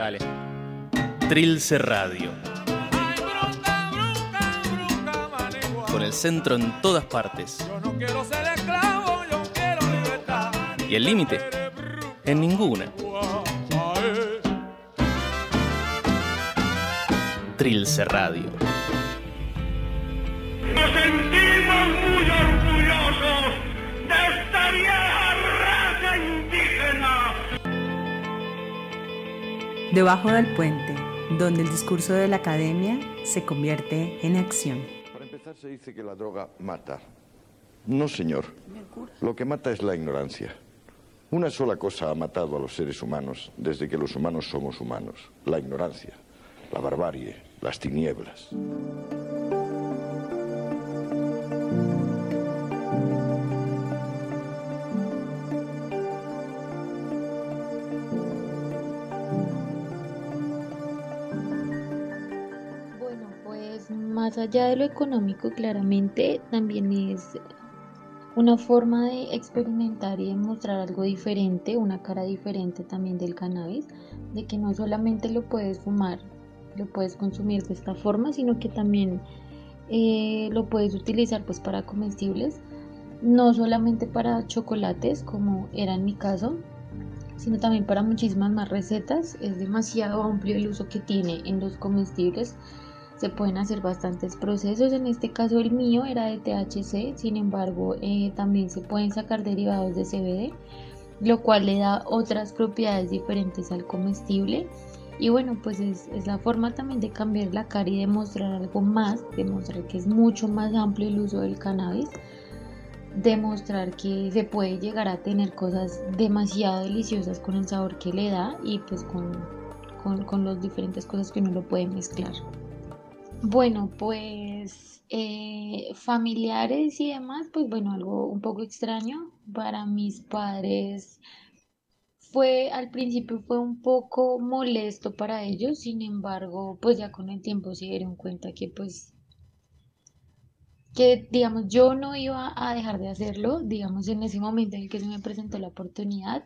Dale. Trilce Radio. Con el centro en todas partes. Y el límite en ninguna. Trilce Radio. Debajo del puente, donde el discurso de la academia se convierte en acción. Para empezar, se dice que la droga mata. No, señor. Lo que mata es la ignorancia. Una sola cosa ha matado a los seres humanos desde que los humanos somos humanos. La ignorancia, la barbarie, las tinieblas. Más allá de lo económico, claramente también es una forma de experimentar y de mostrar algo diferente, una cara diferente también del cannabis, de que no solamente lo puedes fumar, lo puedes consumir de esta forma, sino que también eh, lo puedes utilizar pues para comestibles, no solamente para chocolates como era en mi caso, sino también para muchísimas más recetas. Es demasiado amplio el uso que tiene en los comestibles. Se pueden hacer bastantes procesos. En este caso el mío era de THC, sin embargo eh, también se pueden sacar derivados de CBD, lo cual le da otras propiedades diferentes al comestible. Y bueno, pues es, la forma también de cambiar la cara y demostrar algo más, demostrar que es mucho más amplio el uso del cannabis demostrar que se puede llegar a tener cosas demasiado deliciosas con el sabor que le da y pues con, con, con las diferentes cosas que uno lo puede mezclar. Bueno, pues eh, familiares y demás, pues bueno, algo un poco extraño para mis padres fue al principio fue un poco molesto para ellos, sin embargo, pues ya con el tiempo se dieron cuenta que pues que digamos yo no iba a dejar de hacerlo, digamos en ese momento en el que se me presentó la oportunidad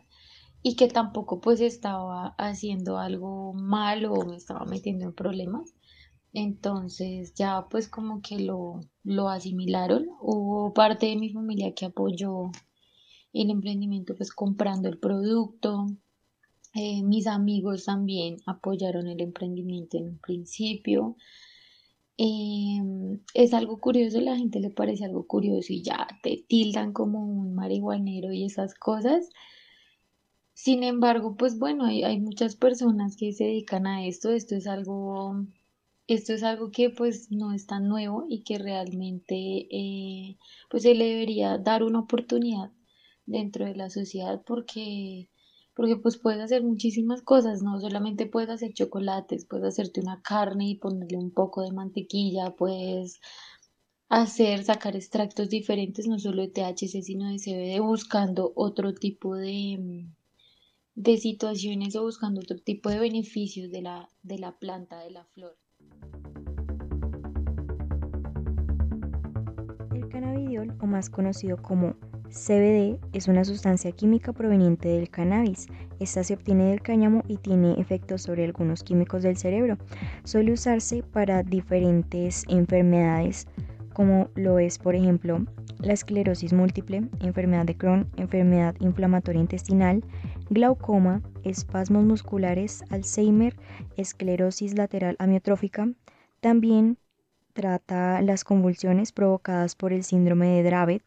y que tampoco pues estaba haciendo algo malo o me estaba metiendo en problemas. Entonces ya pues como que lo, lo asimilaron. Hubo parte de mi familia que apoyó el emprendimiento pues comprando el producto. Eh, mis amigos también apoyaron el emprendimiento en un principio. Em, es algo curioso, la gente le parece algo curioso y ya te tildan como un marihuanero y esas cosas. Sin embargo, pues bueno, hay, hay muchas personas que se dedican a esto. Esto es algo, esto es algo que pues no es tan nuevo y que realmente eh, pues se le debería dar una oportunidad dentro de la sociedad porque porque pues puedes hacer muchísimas cosas, no solamente puedes hacer chocolates, puedes hacerte una carne y ponerle un poco de mantequilla, puedes hacer, sacar extractos diferentes, no solo de THC, sino de CBD, buscando otro tipo de, de situaciones o buscando otro tipo de beneficios de la, de la planta, de la flor. Cannabidiol, o más conocido como CBD es una sustancia química proveniente del cannabis. Esta se obtiene del cáñamo y tiene efectos sobre algunos químicos del cerebro. Suele usarse para diferentes enfermedades, como lo es, por ejemplo, la esclerosis múltiple, enfermedad de Crohn, enfermedad inflamatoria intestinal, glaucoma, espasmos musculares, Alzheimer, esclerosis lateral amiotrófica. También trata las convulsiones provocadas por el síndrome de Dravet,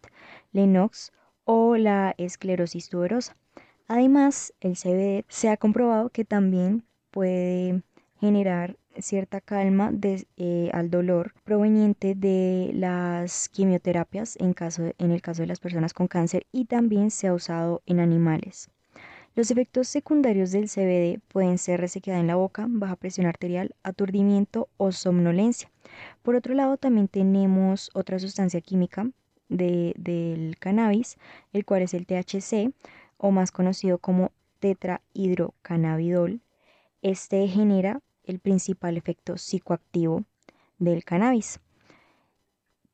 Lennox o la esclerosis tuberosa. Además, el CBD se ha comprobado que también puede generar cierta calma eh, al dolor proveniente de las quimioterapias en, en el caso de las personas con cáncer y también se ha usado en animales. Los efectos secundarios del CBD pueden ser resequedad en la boca, baja presión arterial, aturdimiento o somnolencia. Por otro lado, también tenemos otra sustancia química de, del cannabis, el cual es el THC, o más conocido como tetrahidrocannabidol. Este genera el principal efecto psicoactivo del cannabis.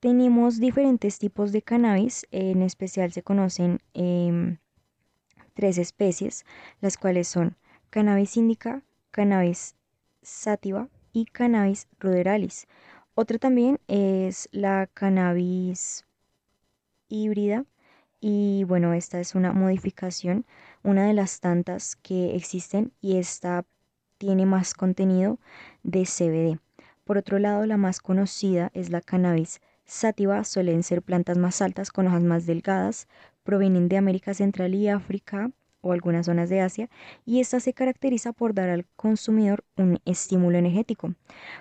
Tenemos diferentes tipos de cannabis, en especial se conocen eh, tres especies, las cuales son cannabis indica, cannabis sativa y cannabis ruderalis. Otra también es la cannabis híbrida y bueno, esta es una modificación, una de las tantas que existen y esta tiene más contenido de CBD. Por otro lado, la más conocida es la cannabis sativa, suelen ser plantas más altas con hojas más delgadas, provienen de América Central y África o algunas zonas de Asia y esta se caracteriza por dar al consumidor un estímulo energético.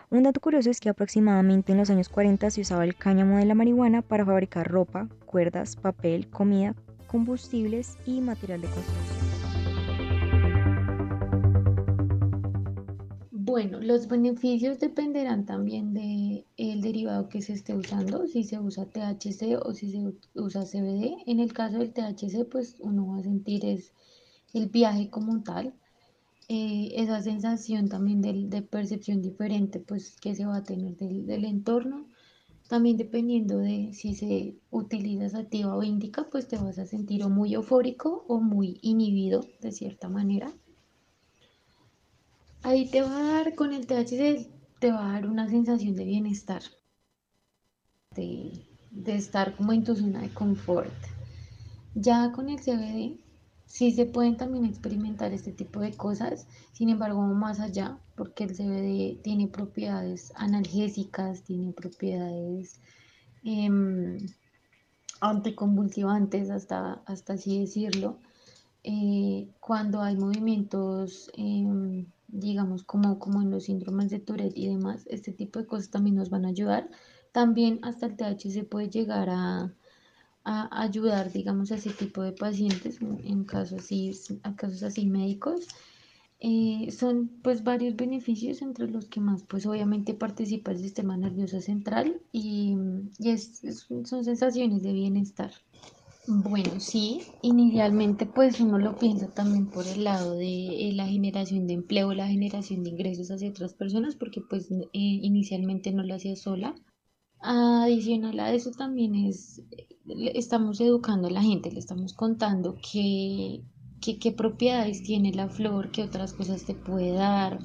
Un dato curioso es que aproximadamente en los años 40 se usaba el cáñamo de la marihuana para fabricar ropa, cuerdas, papel, comida, combustibles y material de construcción. Bueno, los beneficios dependerán también del el derivado que se esté usando, si se usa THC o si se usa CBD. En el caso del THC, pues uno va a sentir es el viaje como tal, eh, esa sensación también de, percepción diferente pues que se va a tener del, del, entorno. También dependiendo de si se utiliza sativa o índica, pues te vas a sentir o muy eufórico o muy inhibido de cierta manera. Ahí te va a dar, con el THC, te va a dar una sensación de bienestar, de, de estar como en tu zona de confort. Ya con el CBD, sí se pueden también experimentar este tipo de cosas, sin embargo, más allá, porque el CBD tiene propiedades analgésicas, tiene propiedades eh, anticonvulsivantes, hasta, hasta así decirlo. Eh, cuando hay movimientos em, digamos, como, como en los síndromes de Tourette y demás, este tipo de cosas también nos van a ayudar. También hasta el THC puede llegar a, a ayudar, digamos, a ese tipo de pacientes en casos así, a casos así médicos. Eh, son pues varios beneficios entre los que más pues obviamente participa el sistema nervioso central y, y son sensaciones de bienestar. Bueno, sí, inicialmente pues uno lo piensa también por el lado de eh, la generación de empleo, la generación de ingresos hacia otras personas, porque pues eh, inicialmente no lo hacía sola. Adicional a eso también es, estamos educando a la gente, le estamos contando qué, qué, propiedades tiene la flor, qué otras cosas te puede dar.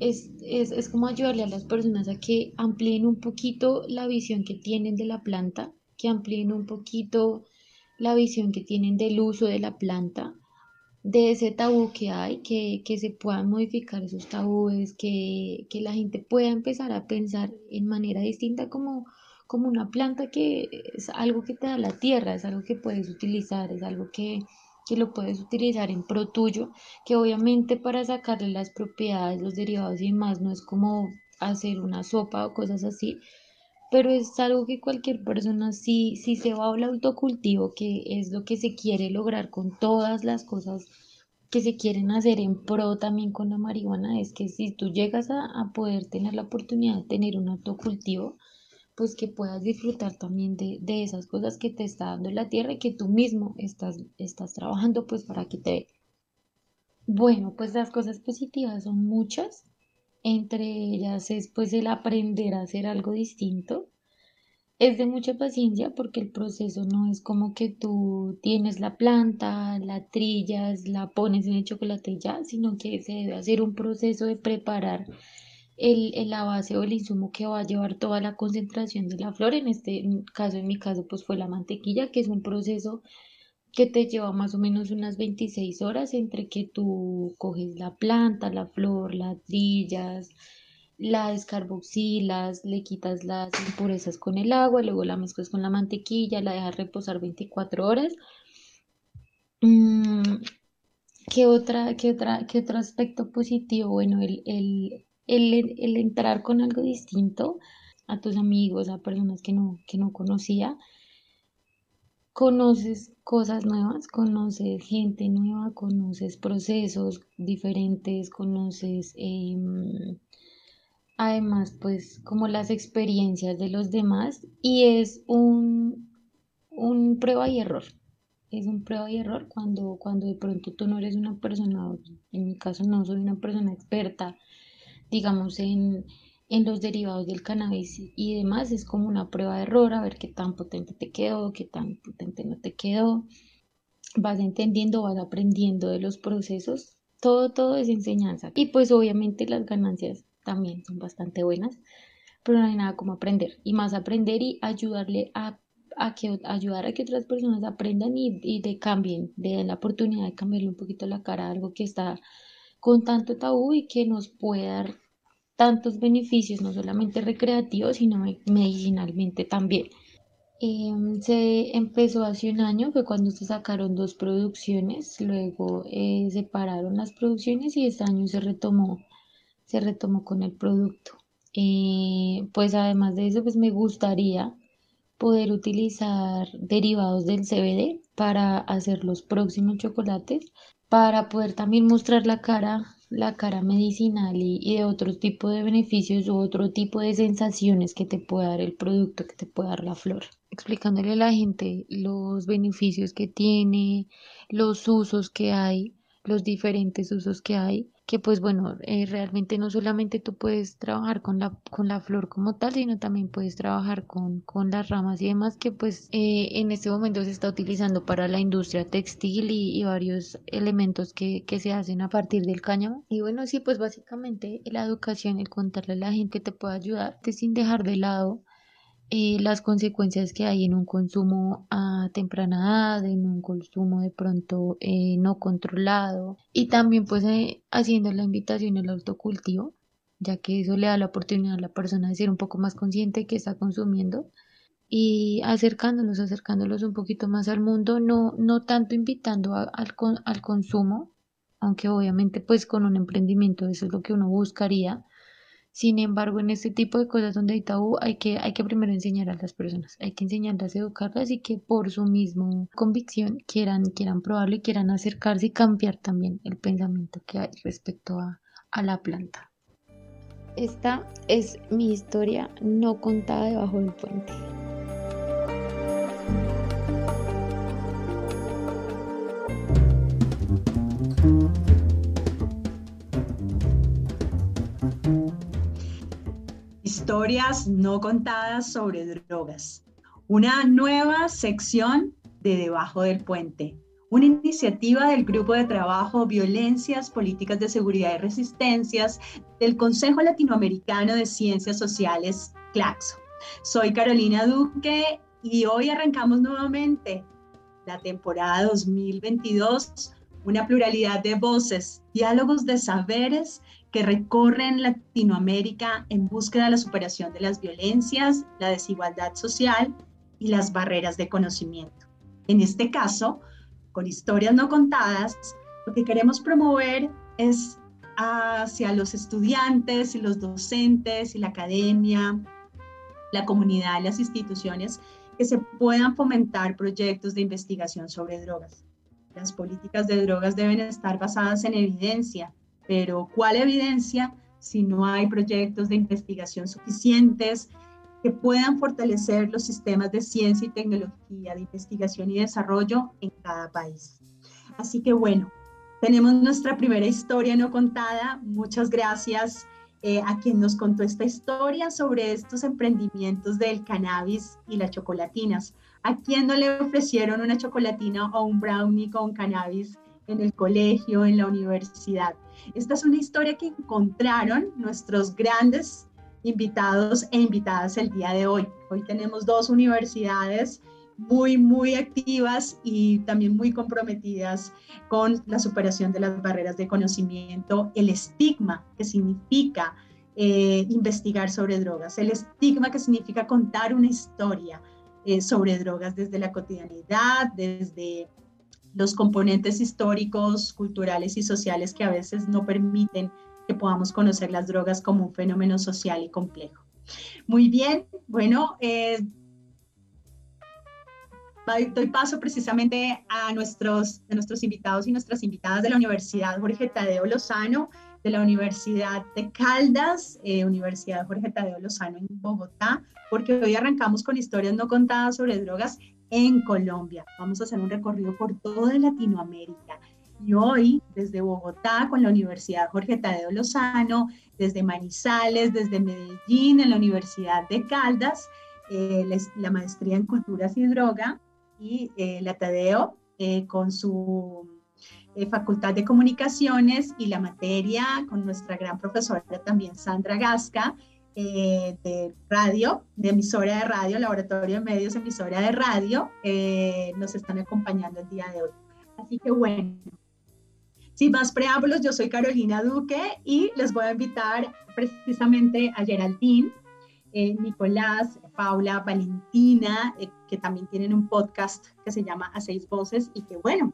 Es, es, es como ayudarle a las personas a que amplíen un poquito la visión que tienen de la planta que amplíen un poquito la visión que tienen del uso de la planta, de ese tabú que hay, que, que se puedan modificar esos tabúes, que, que, la gente pueda empezar a pensar en manera distinta como, como una planta que es algo que te da la tierra, es algo que puedes utilizar, es algo que, que lo puedes utilizar en pro tuyo, que obviamente para sacarle las propiedades, los derivados y demás, no es como hacer una sopa o cosas así, pero es algo que cualquier persona, si, si se va al autocultivo, que es lo que se quiere lograr con todas las cosas que se quieren hacer en pro también con la marihuana, es que si tú llegas a, poder tener la oportunidad de tener un autocultivo, pues que puedas disfrutar también de, de, esas cosas que te está dando la tierra y que tú mismo estás, estás trabajando pues para que te... Bueno, pues las cosas positivas son muchas. Entre ellas es pues el aprender a hacer algo distinto. Es de mucha paciencia porque el proceso no es como que tú tienes la planta, la trillas, la pones en el chocolate ya, sino que se debe hacer un proceso de preparar el, la base o el insumo que va a llevar toda la concentración de la flor. En este caso, en mi caso, pues fue la mantequilla, que es un proceso que te lleva más o menos unas 26 horas entre que tú coges la planta, la flor, las trillas, la descarboxilas, le quitas las impurezas con el agua, luego la mezclas con la mantequilla, la dejas reposar 24 horas. Mm, ¿Qué, otra, qué, otra, ¿Qué otro aspecto positivo? Bueno, el, el, el, el, entrar con algo distinto a tus amigos, a personas que no, que no conocía conoces cosas nuevas, conoces gente nueva, conoces procesos diferentes, conoces em, además pues como las experiencias de los demás y es un, un prueba y error. Es un prueba y error cuando, cuando de pronto tú no eres una persona, en mi caso no soy una persona experta, digamos, en, en los derivados del cannabis y demás. Es como una prueba de error, a ver qué tan potente te quedó, qué tan potente no te quedó. Vas entendiendo, vas aprendiendo de los procesos todo, todo es enseñanza. Y pues obviamente las ganancias también son bastante buenas, pero no hay nada como aprender. Y más aprender y ayudarle a, a que, ayudar a que otras personas aprendan y, y de cambien, de la oportunidad de cambiarle un poquito la cara a algo que está con tanto tabú y que nos puede dar tantos beneficios, no solamente recreativos, sino medicinalmente también. Em, se empezó hace un año, fue cuando se sacaron dos producciones, luego eh, separaron las producciones y este año se retomó, se retomó con el producto. Eh, pues además de eso, pues me gustaría poder utilizar derivados del CBD para hacer los próximos chocolates, para poder también mostrar la cara la cara medicinal y, de otro tipo de beneficios u otro tipo de sensaciones que te puede dar el producto, que te puede dar la flor. Explicándole a la gente los beneficios que tiene, los usos que hay, los diferentes usos que hay que pues bueno, eh, realmente no solamente tú puedes trabajar con la, con la flor como tal, sino también puedes trabajar con, con las ramas y demás que pues eh, en este momento se está utilizando para la industria textil y, varios elementos que, que, se hacen a partir del cáñamo. Y bueno, sí, pues básicamente la educación, el contarle a la gente que te puede ayudar, sin dejar de lado eh, las consecuencias que hay en un consumo a temprana edad, en un consumo de pronto eh, no controlado y también pues eh, haciendo la invitación al autocultivo, ya que eso le da la oportunidad a la persona de ser un poco más consciente que está consumiendo y acercándolos, acercándolos un poquito más al mundo, no, no tanto invitando al, al consumo, aunque obviamente pues con un emprendimiento eso es lo que uno buscaría, sin embargo, en este tipo de cosas donde hay tabú, hay que, hay que primero enseñar a las personas, hay que enseñarlas, educarlas y que por su misma convicción quieran, quieran probarlo y quieran acercarse y cambiar también el pensamiento que hay respecto a, a la planta. Esta es mi historia no contada debajo del puente. Historias no contadas sobre drogas. Una nueva sección de Debajo del Puente. Una iniciativa del Grupo de Trabajo Violencias, Políticas de Seguridad y Resistencias del Consejo Latinoamericano de Ciencias Sociales, CLACSO. Soy Carolina Duque y hoy arrancamos nuevamente la temporada 2022, una pluralidad de voces, diálogos de saberes que recorren Latinoamérica en búsqueda de la superación de las violencias, la desigualdad social y las barreras de conocimiento. En este caso, con historias no contadas, lo que queremos promover es hacia los estudiantes y los docentes y la academia, la comunidad y las instituciones que se puedan fomentar proyectos de investigación sobre drogas. Las políticas de drogas deben estar basadas en evidencia, pero ¿cuál evidencia si no hay proyectos de investigación suficientes que puedan fortalecer los sistemas de ciencia y tecnología, de investigación y desarrollo en cada país? Así que bueno, tenemos nuestra primera historia no contada. Muchas gracias eh, a quien nos contó esta historia sobre estos emprendimientos del cannabis y las chocolatinas. ¿A quién no le ofrecieron una chocolatina o un brownie con cannabis en el colegio, en la universidad? Esta es una historia que encontraron nuestros grandes invitados e invitadas el día de hoy. Hoy tenemos dos universidades muy, muy activas y también muy comprometidas con la superación de las barreras de conocimiento, el estigma que significa eh, investigar sobre drogas, el estigma que significa contar una historia eh, sobre drogas desde la cotidianidad, desde los componentes históricos, culturales y sociales que a veces no permiten que podamos conocer las drogas como un fenómeno social y complejo. Muy bien, bueno, eh, doy paso precisamente a nuestros, a nuestros invitados y nuestras invitadas de la Universidad Jorge Tadeo Lozano, de la Universidad de Caldas, eh, Universidad Jorge Tadeo Lozano en Bogotá, porque hoy arrancamos con historias no contadas sobre drogas en Colombia. Vamos a hacer un recorrido por toda Latinoamérica. Y hoy, desde Bogotá, con la Universidad Jorge Tadeo Lozano, desde Manizales, desde Medellín, en la Universidad de Caldas, eh, la maestría en culturas y droga, y eh, la Tadeo eh, con su Facultad de Comunicaciones y la materia con nuestra gran profesora también Sandra Gasca eh, de radio, de emisora de radio, Laboratorio de Medios, emisora de radio, eh, nos están acompañando el día de hoy. Así que bueno, sin más preámbulos, yo soy Carolina Duque y les voy a invitar precisamente a Geraldine, eh, Nicolás, Paula, Valentina, que también tienen un podcast que se llama A Seis Voces y que bueno,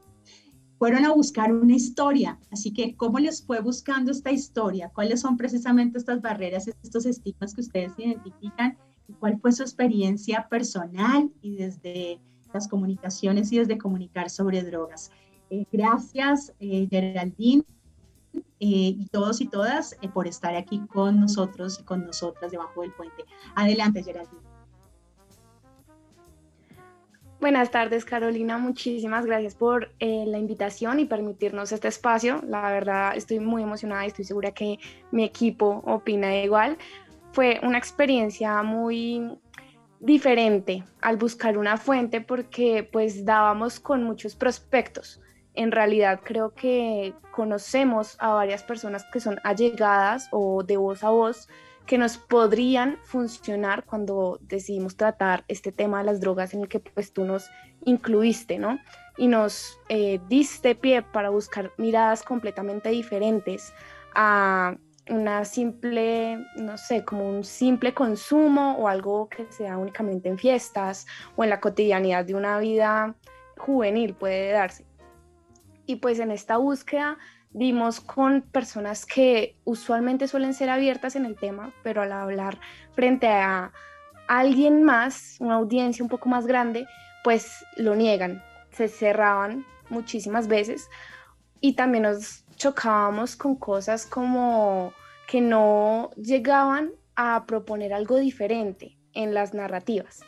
fueron a buscar una historia. Así que, ¿cómo les fue buscando esta historia? ¿Cuáles son precisamente estas barreras, estos estigmas que ustedes identifican? ¿Y cuál fue su experiencia personal y desde las comunicaciones y desde comunicar sobre drogas? Eh, gracias, eh, Geraldine, eh, y todos y todas por estar aquí con nosotros y con nosotras debajo del puente. Adelante, Geraldine. Buenas tardes, Carolina. Muchísimas gracias por la invitación y permitirnos este espacio. La verdad, estoy muy emocionada y estoy segura que mi equipo opina igual. Fue una experiencia muy diferente al buscar una fuente porque pues dábamos con muchos prospectos en realidad creo que conocemos a varias personas que son allegadas o de voz a voz que nos podrían funcionar cuando decidimos tratar este tema de las drogas en el que pues tú nos incluiste, ¿no? Y nos eh, diste pie para buscar miradas completamente diferentes a una simple, no sé, como un simple consumo o algo que sea únicamente en fiestas o en la cotidianidad de una vida juvenil puede darse. Y pues en esta búsqueda vimos con personas que usualmente suelen ser abiertas en el tema, pero al hablar frente a alguien más, una audiencia un poco más grande, pues lo niegan, se cerraban muchísimas veces. Y también nos chocábamos con cosas como que no llegaban a proponer algo diferente en las narrativas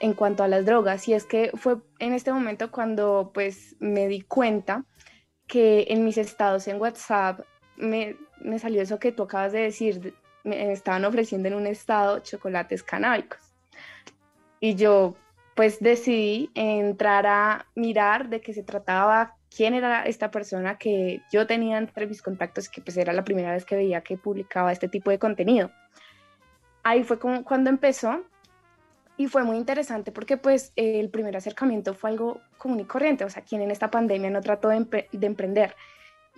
en cuanto a las drogas. Y es que fue en este momento cuando pues me di cuenta que en mis estados en WhatsApp me, me salió eso que tú acabas de decir, me estaban ofreciendo en un estado chocolates canábicos. Y yo pues decidí entrar a mirar de qué se trataba, quién era esta persona que yo tenía entre mis contactos, que pues era la primera vez que veía que publicaba este tipo de contenido. Ahí fue como cuando empezó y fue muy interesante porque pues el primer acercamiento fue algo común y corriente, o sea, quien en esta pandemia no trató de, de emprender.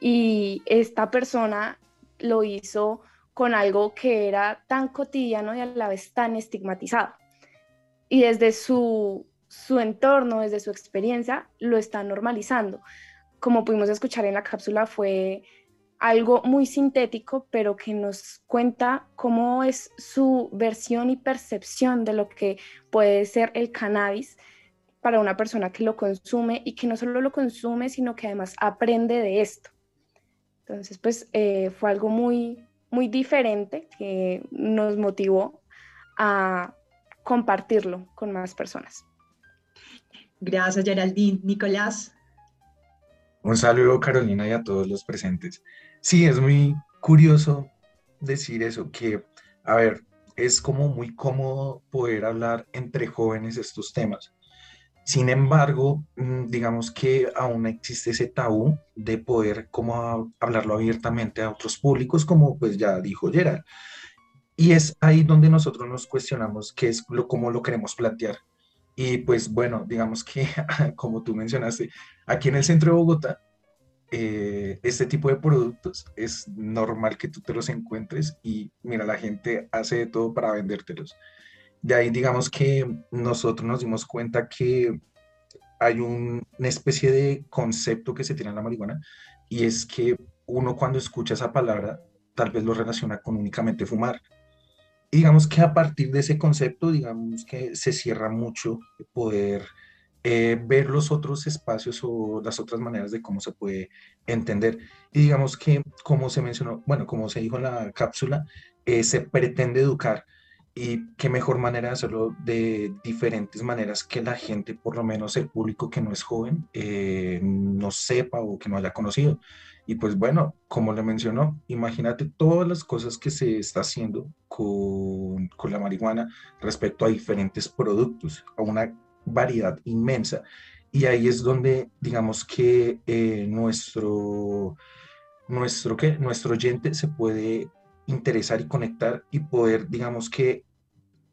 Y esta persona lo hizo con algo que era tan cotidiano y a la vez tan estigmatizado. Y desde su, su entorno, desde su experiencia, lo está normalizando. Como pudimos escuchar en la cápsula, fue algo muy sintético, pero que nos cuenta cómo es su versión y percepción de lo que puede ser el cannabis para una persona que lo consume y que no solo lo consume, sino que además aprende de esto. Entonces, pues eh, fue algo muy, muy diferente que nos motivó a compartirlo con más personas. Gracias, Geraldine. Nicolás. Un saludo, Carolina, y a todos los presentes. Sí, es muy curioso decir eso, que, a ver, es como muy cómodo poder hablar entre jóvenes estos temas. Sin embargo, mm, digamos que aún existe ese tabú de poder como hablarlo abiertamente a otros públicos, como pues ya dijo Gerald. Y es ahí donde nosotros nos cuestionamos qué es lo, cómo lo queremos plantear. Y pues bueno, digamos que como tú mencionaste, aquí en el centro de Bogotá eh, este tipo de productos es normal que tú te los encuentres y mira, la gente hace de todo para vendértelos. De ahí digamos que nosotros nos dimos cuenta que hay una especie de concepto que se tiene en la marihuana y es que uno cuando escucha esa palabra tal vez lo relaciona con únicamente fumar. Y digamos que a partir de ese concepto, digamos que se cierra mucho poder eh, ver los otros espacios o las otras maneras de cómo se puede entender. Y digamos que, como se mencionó, bueno, como se dijo en la cápsula, eh, se pretende educar y qué mejor manera de hacerlo de diferentes maneras que la gente, por lo menos el público que no es joven, eh, no sepa o que no haya conocido. Y pues bueno, como le mencionó, imagínate todas las cosas que se está haciendo con, con la marihuana respecto a diferentes productos, a una variedad inmensa. y ahí es donde, digamos que eh, nuestro, nuestro, ¿qué? nuestro oyente se puede interesar y conectar y poder, digamos que,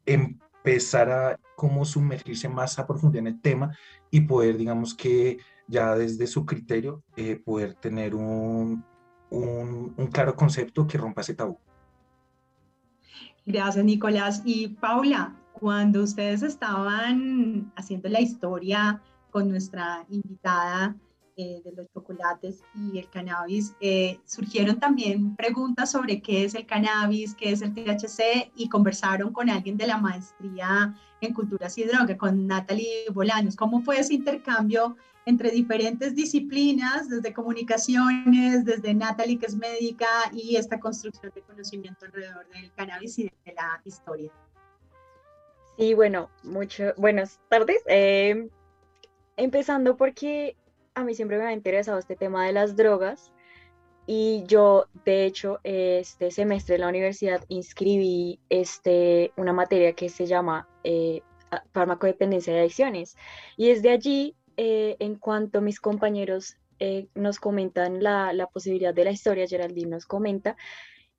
empezar a cómo sumergirse más a profundidad en el tema y poder, digamos que, ya desde su criterio, eh, poder tener un, un, un claro concepto que rompa ese tabú. Gracias, Nicolás. Y Paula, cuando ustedes estaban haciendo la historia con nuestra invitada eh, de los chocolates y el cannabis, eh, surgieron también preguntas sobre qué es el cannabis, qué es el THC y conversaron con alguien de la maestría en culturas y drogas, con Natalie Bolaños. ¿Cómo fue ese intercambio entre diferentes disciplinas, desde comunicaciones, desde Natalie, que es médica, y esta construcción de conocimiento alrededor del cannabis y de la historia? Sí, bueno, mucho, buenas tardes. Eh, empezando porque a mí siempre me ha interesado este tema de las drogas y yo, de hecho, este semestre en la universidad inscribí este, una materia que se llama eh, farmacodependencia de adicciones y desde allí eh, en cuanto mis compañeros eh, nos comentan la, la, posibilidad de la historia, Geraldine nos comenta,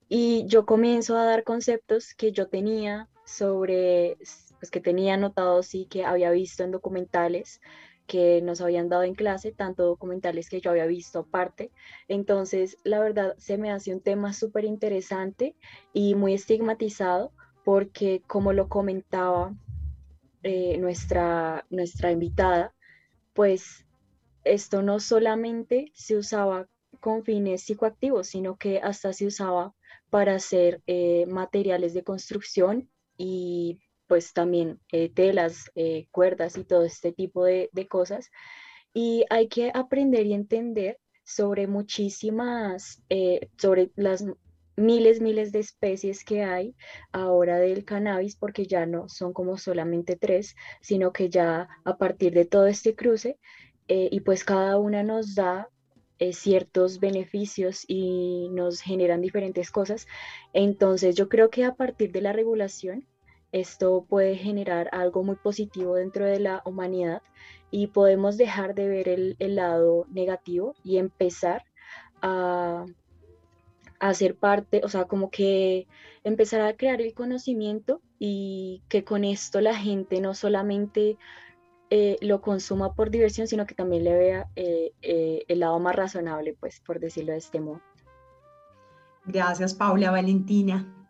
y yo comienzo a dar conceptos que yo tenía sobre, pues que tenía anotados y que había visto en documentales que nos habían dado en clase, tanto documentales que yo había visto aparte. Entonces, la verdad, se me hace un tema súper interesante y muy estigmatizado porque, como lo comentaba eh, nuestra, nuestra invitada, pues esto no solamente se usaba con fines psicoactivos, sino que hasta se usaba para hacer eh, materiales de construcción y pues también eh, telas, eh, cuerdas y todo este tipo de, cosas. Y hay que aprender y entender sobre muchísimas, sobre las miles, miles de especies que hay ahora del cannabis, porque ya no son como solamente tres, sino que ya a partir de todo este cruce, eh, y pues cada una nos da eh, ciertos beneficios y nos generan diferentes cosas. Entonces yo creo que a partir de la regulación, esto puede generar algo muy positivo dentro de la humanidad y podemos dejar de ver el, lado negativo y empezar a hacer parte, o sea, como que empezar a crear el conocimiento y que con esto la gente no solamente eh, lo consuma por diversión, sino que también le vea eh, eh, el lado más razonable, pues, por decirlo de este modo. Gracias, Paula Valentina.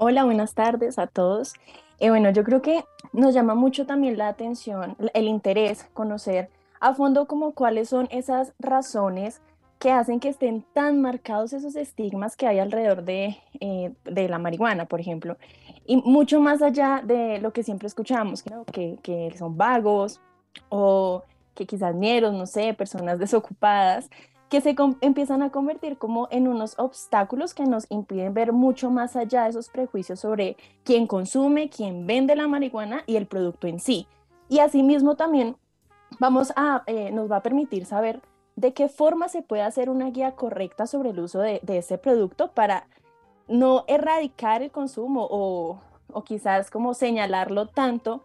Hola, buenas tardes a todos. bueno, yo creo que nos llama mucho también la atención, el interés, conocer a fondo como cuáles son esas razones que hacen que estén tan marcados esos estigmas que hay alrededor de, eh, de la marihuana, por ejemplo. Y mucho más allá de lo que siempre escuchamos, que, que son vagos o que quizás nieros, no sé, personas desocupadas, que se empiezan a convertir como en unos obstáculos que nos impiden ver mucho más allá de esos prejuicios sobre quién consume, quién vende la marihuana y el producto en sí. Y asimismo también vamos a, eh, nos va a permitir saber de qué forma se puede hacer una guía correcta sobre el uso de, ese producto para no erradicar el consumo o, quizás como señalarlo tanto,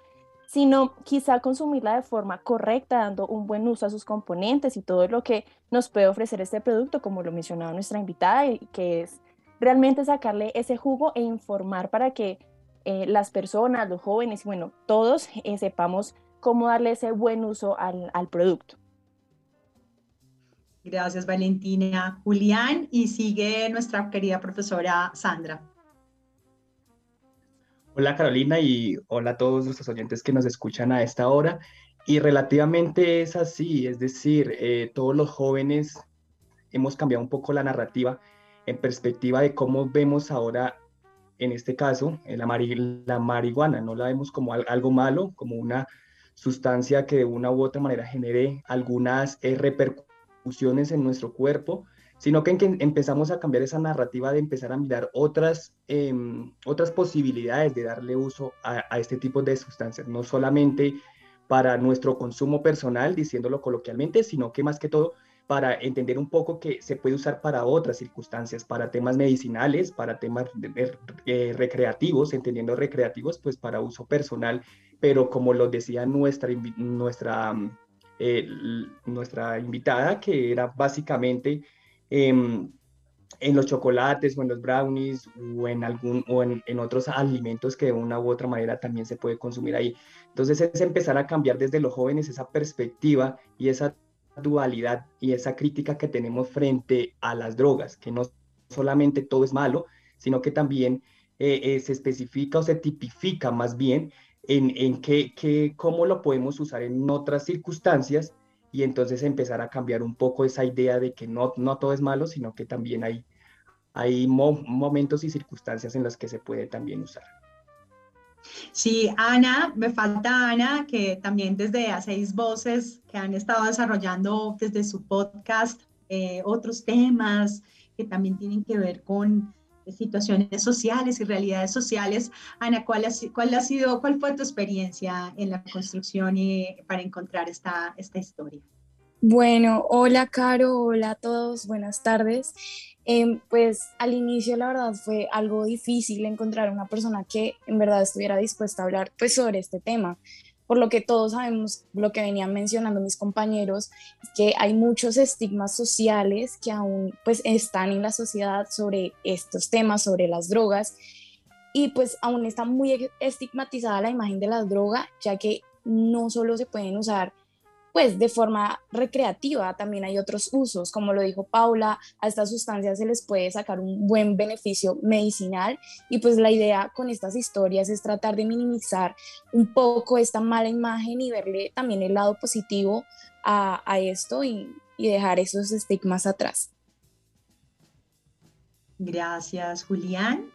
sino quizá consumirla de forma correcta, dando un buen uso a sus componentes y todo lo que nos puede ofrecer este producto, como lo mencionaba nuestra invitada, que es realmente sacarle ese jugo e informar para que eh, las personas, los jóvenes, bueno, todos eh, sepamos cómo darle ese buen uso al, al producto. Gracias, Valentina. Julián, y sigue nuestra querida profesora Sandra. Hola, Carolina, y hola a todos nuestros oyentes que nos escuchan a esta hora. Y relativamente es así, es decir, eh, todos los jóvenes hemos cambiado un poco la narrativa en perspectiva de cómo vemos ahora, en este caso, la, la marihuana. No la vemos como algo malo, como una sustancia que de una u otra manera genere algunas eh, repercusiones en nuestro cuerpo, sino que, empezamos a cambiar esa narrativa de empezar a mirar otras, em, otras posibilidades de darle uso a, a, este tipo de sustancias, no solamente para nuestro consumo personal, diciéndolo coloquialmente, sino que más que todo para entender un poco que se puede usar para otras circunstancias, para temas medicinales, para temas eh, recreativos, entendiendo recreativos, pues para uso personal, pero como lo decía nuestra, nuestra, eh, nuestra invitada, que era básicamente em, en los chocolates o en los brownies o en, algún, o en, en, otros alimentos que de una u otra manera también se puede consumir ahí. Entonces es empezar a cambiar desde los jóvenes esa perspectiva y esa dualidad y esa crítica que tenemos frente a las drogas, que no solamente todo es malo, sino que también eh, eh, se especifica o se tipifica más bien en, en qué, cómo lo podemos usar en otras circunstancias y entonces empezar a cambiar un poco esa idea de que no, no todo es malo, sino que también hay, hay momentos y circunstancias en las que se puede también usar. Sí, Ana, me falta Ana, que también desde a seis voces que han estado desarrollando desde su podcast eh, otros temas que también tienen que ver con situaciones sociales y realidades sociales. Ana, ¿cuál ha, cuál ha sido, cuál fue tu experiencia en la construcción y para encontrar esta, esta historia? Bueno, hola Caro, hola a todos, buenas tardes. Em, pues al inicio la verdad fue algo difícil encontrar una persona que en verdad estuviera dispuesta a hablar pues sobre este tema, por lo que todos sabemos, lo que venían mencionando mis compañeros, que hay muchos estigmas sociales que aún pues están en la sociedad sobre estos temas, sobre las drogas, y pues aún está muy estigmatizada la imagen de la droga, ya que no solo se pueden usar pues de forma recreativa también hay otros usos, como lo dijo Paula, a estas sustancias se les puede sacar un buen beneficio medicinal y pues la idea con estas historias es tratar de minimizar un poco esta mala imagen y verle también el lado positivo a, esto y, y dejar esos estigmas atrás. Gracias, Julián.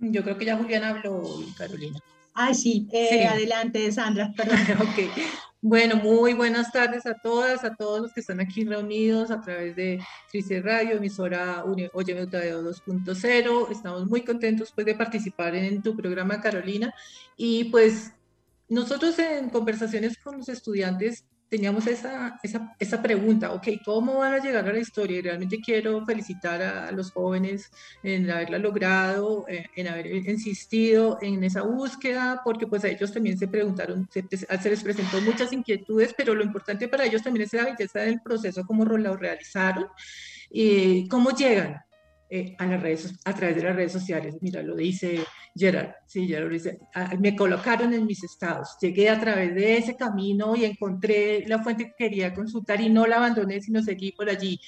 Yo creo que ya Julián habló, Carolina. Ah, sí, eh, adelante, Sandra, perdón. ok. Bueno, muy buenas tardes a todas, a todos los que están aquí reunidos a través de Trice Radio, emisora Oye Utadeo 2.0. Estamos muy contentos pues, de participar en tu programa, Carolina. Y pues nosotros en conversaciones con los estudiantes teníamos esa, esa, esa, pregunta, ok, ¿cómo van a llegar a la historia? Y realmente quiero felicitar a, los jóvenes en haberla logrado, eh, en haber insistido en esa búsqueda, porque pues a ellos también se preguntaron, se, se les presentó muchas inquietudes, pero lo importante para ellos también es la belleza del proceso, cómo lo realizaron y cómo llegan eh, a, las redes, a través de las redes sociales. Mira, lo dice Gerard, sí, Gerard dice, ah, me colocaron en mis estados, llegué a través de ese camino y encontré la fuente que quería consultar y no la abandoné, sino seguí por allí.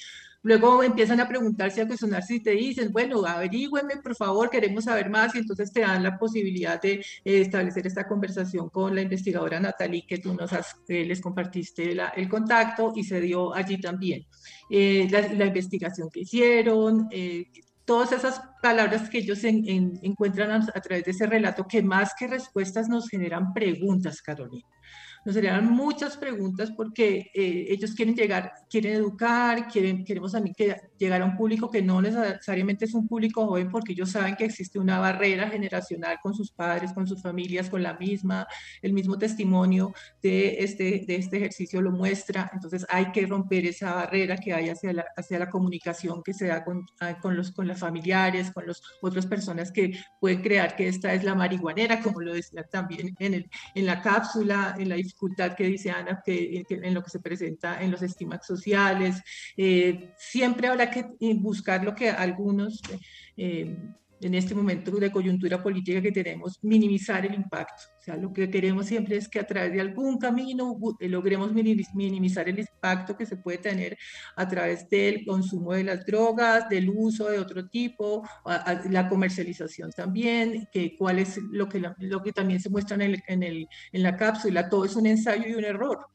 Luego empiezan a preguntarse, a cuestionarse y te dicen, bueno, averígüeme, por favor, queremos saber más, y entonces te dan la posibilidad de eh, establecer esta conversación con la investigadora Natalie, que tú nos has, eh, les compartiste el contacto y se dio allí también. Eh, la, investigación que hicieron, todas esas palabras que ellos encuentran a, a, través de ese relato, que más que respuestas nos generan preguntas, Carolina nos serían muchas preguntas porque eh, ellos quieren llegar, quieren educar, quieren, queremos también que llegar a un público que no necesariamente es un público joven porque ellos saben que existe una barrera generacional con sus padres, con sus familias, con la misma, el mismo testimonio de este, de este ejercicio lo muestra. Entonces hay que romper esa barrera que hay hacia la, hacia la comunicación que se da con, ah, con, los, con los familiares, con las otras personas que pueden crear que esta es la marihuanera, como lo decía también en, el, en la cápsula, en la dificultad que dice Ana, que, en lo que se presenta en los estigmas sociales. Eh, siempre habrá que buscar lo que algunos eh, en este momento de coyuntura política que tenemos, minimizar el impacto. O sea, lo que queremos siempre es que a través de algún camino eh, logremos minimizar el impacto que se puede tener a través del consumo de las drogas, del uso de otro tipo, la comercialización también, que cuál es lo que, lo que también se muestra en, el, en, el, en la cápsula. Todo es un ensayo y un error.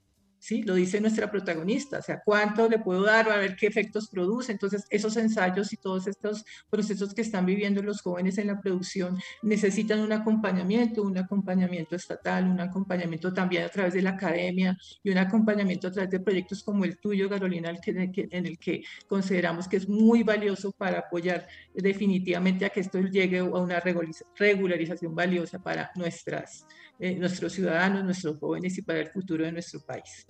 Lo dice nuestra protagonista, o sea, cuánto le puedo dar, a ver qué efectos produce. Entonces, esos ensayos y todos estos procesos que están viviendo los jóvenes en la producción necesitan un acompañamiento, un acompañamiento estatal, un acompañamiento también a través de la academia y un acompañamiento a través de proyectos como el tuyo, Carolina, en el que consideramos que es muy valioso para apoyar definitivamente a que esto llegue a una regularización valiosa para eh, nuestros ciudadanos, nuestros jóvenes y para el futuro de nuestro país.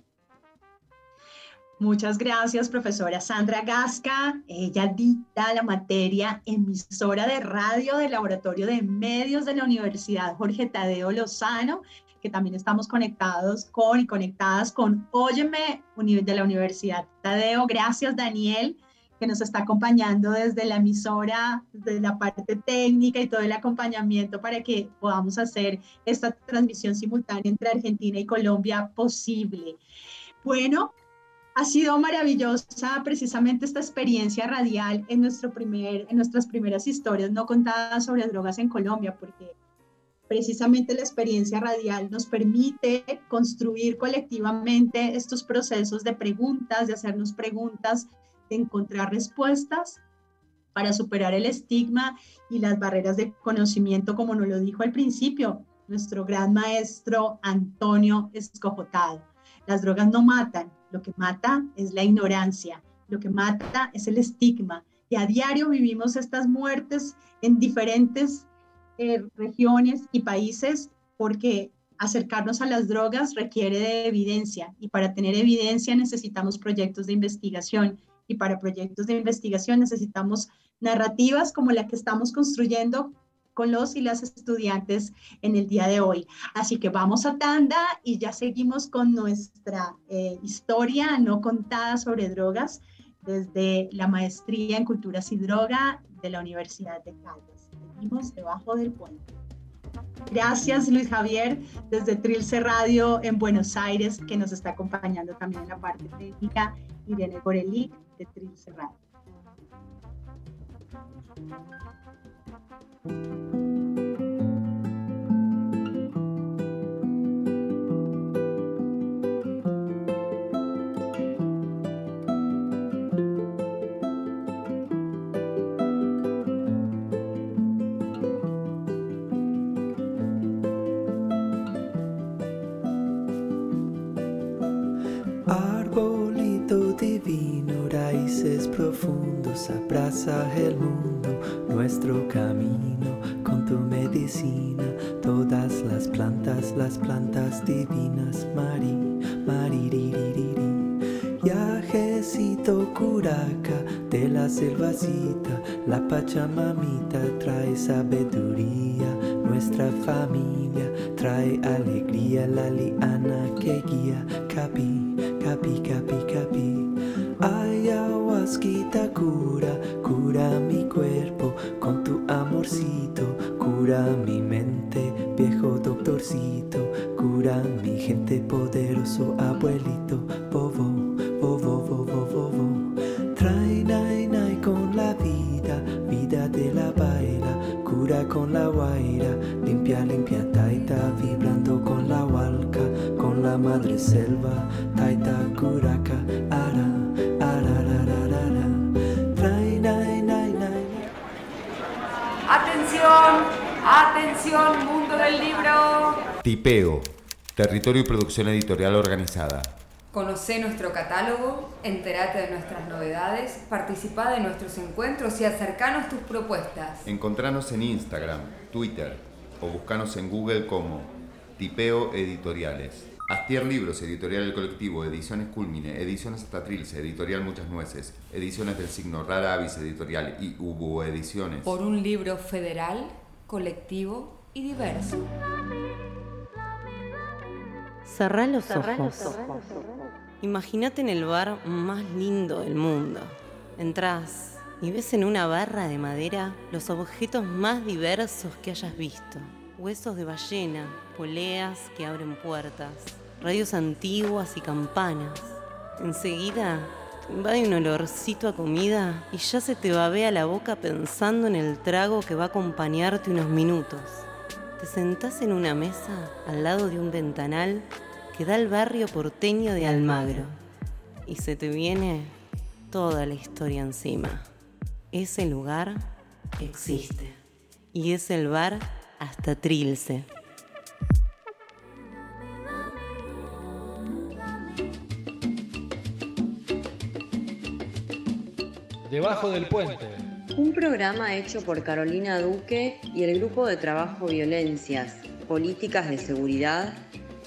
Muchas gracias, profesora Sandra Gasca. Ella dicta la materia emisora de radio del Laboratorio de Medios de la Universidad Jorge Tadeo Lozano, que también estamos conectados con y conectadas con Óyeme de la Universidad Tadeo. Gracias, Daniel, que nos está acompañando desde la emisora, desde la parte técnica y todo el acompañamiento para que podamos hacer esta transmisión simultánea entre Argentina y Colombia posible. Bueno, ha sido maravillosa precisamente esta experiencia radial en, nuestro primer, en nuestras primeras historias no contadas sobre drogas en Colombia, porque precisamente la experiencia radial nos permite construir colectivamente estos procesos de preguntas, de hacernos preguntas, de encontrar respuestas para superar el estigma y las barreras de conocimiento, como nos lo dijo al principio nuestro gran maestro Antonio Escojotado. Las drogas no matan, lo que mata es la ignorancia, lo que mata es el estigma. Y a diario vivimos estas muertes en diferentes eh, regiones y países porque acercarnos a las drogas requiere de evidencia y para tener evidencia necesitamos proyectos de investigación y para proyectos de investigación necesitamos narrativas como la que estamos construyendo con los y las estudiantes en el día de hoy. Así que vamos a tanda y ya seguimos con nuestra eh, historia no contada sobre drogas desde la maestría en culturas y droga de la Universidad de Caldas. Seguimos debajo del puente. Gracias Luis Javier desde Trilce Radio en Buenos Aires que nos está acompañando también en la parte técnica Irene Gorelic de Trilce Radio. Profundos, abraza el mundo, nuestro camino con tu medicina, todas las plantas, las plantas divinas, Mari, Mariririri. Yajecito curaca de la selvacita, la pachamamita trae sabiduría, nuestra familia trae alegría, la liana que guía, capi, capi, capi, capi. Ayahuasquita cura, cura mi cuerpo con tu amorcito, cura mi mente, viejo doctorcito, cura mi gente, poderoso abuelito, bobo, bobo, bobo, bobo. Trae nai nai con la vida, vida de la baila, cura con la guaira, limpia, limpia, taita, vibrando con la hualca, con la madre mundo del libro. Tipeo, Territorio y Producción Editorial Organizada. Conoce nuestro catálogo, entérate de nuestras novedades, participa de nuestros encuentros y acercanos tus propuestas. Encontranos en Instagram, Twitter o buscanos en Google como Tipeo Editoriales. Astier Libros, Editorial El Colectivo, Ediciones Culmine, Ediciones Hasta Trilce, Editorial Muchas Nueces, Ediciones del Signo Rara Avis Editorial y Hubo Ediciones. Por un libro federal, colectivo y diverso. Cerrá los ojos. Imagínate en el bar más lindo del mundo. Entrás y ves en una barra de madera los objetos más diversos que hayas visto. Huesos de ballena, poleas que abren puertas, radios antiguas y campanas. Enseguida te invade un olorcito a comida y ya se te babea la boca pensando en el trago que va a acompañarte unos minutos. Te sentás en una mesa al lado de un ventanal que da al barrio porteño de Almagro y se te viene toda la historia encima. Ese lugar existe y es el bar hasta Trilce. Debajo del puente. Un programa hecho por Carolina Duque y el grupo de trabajo Violencias, políticas de seguridad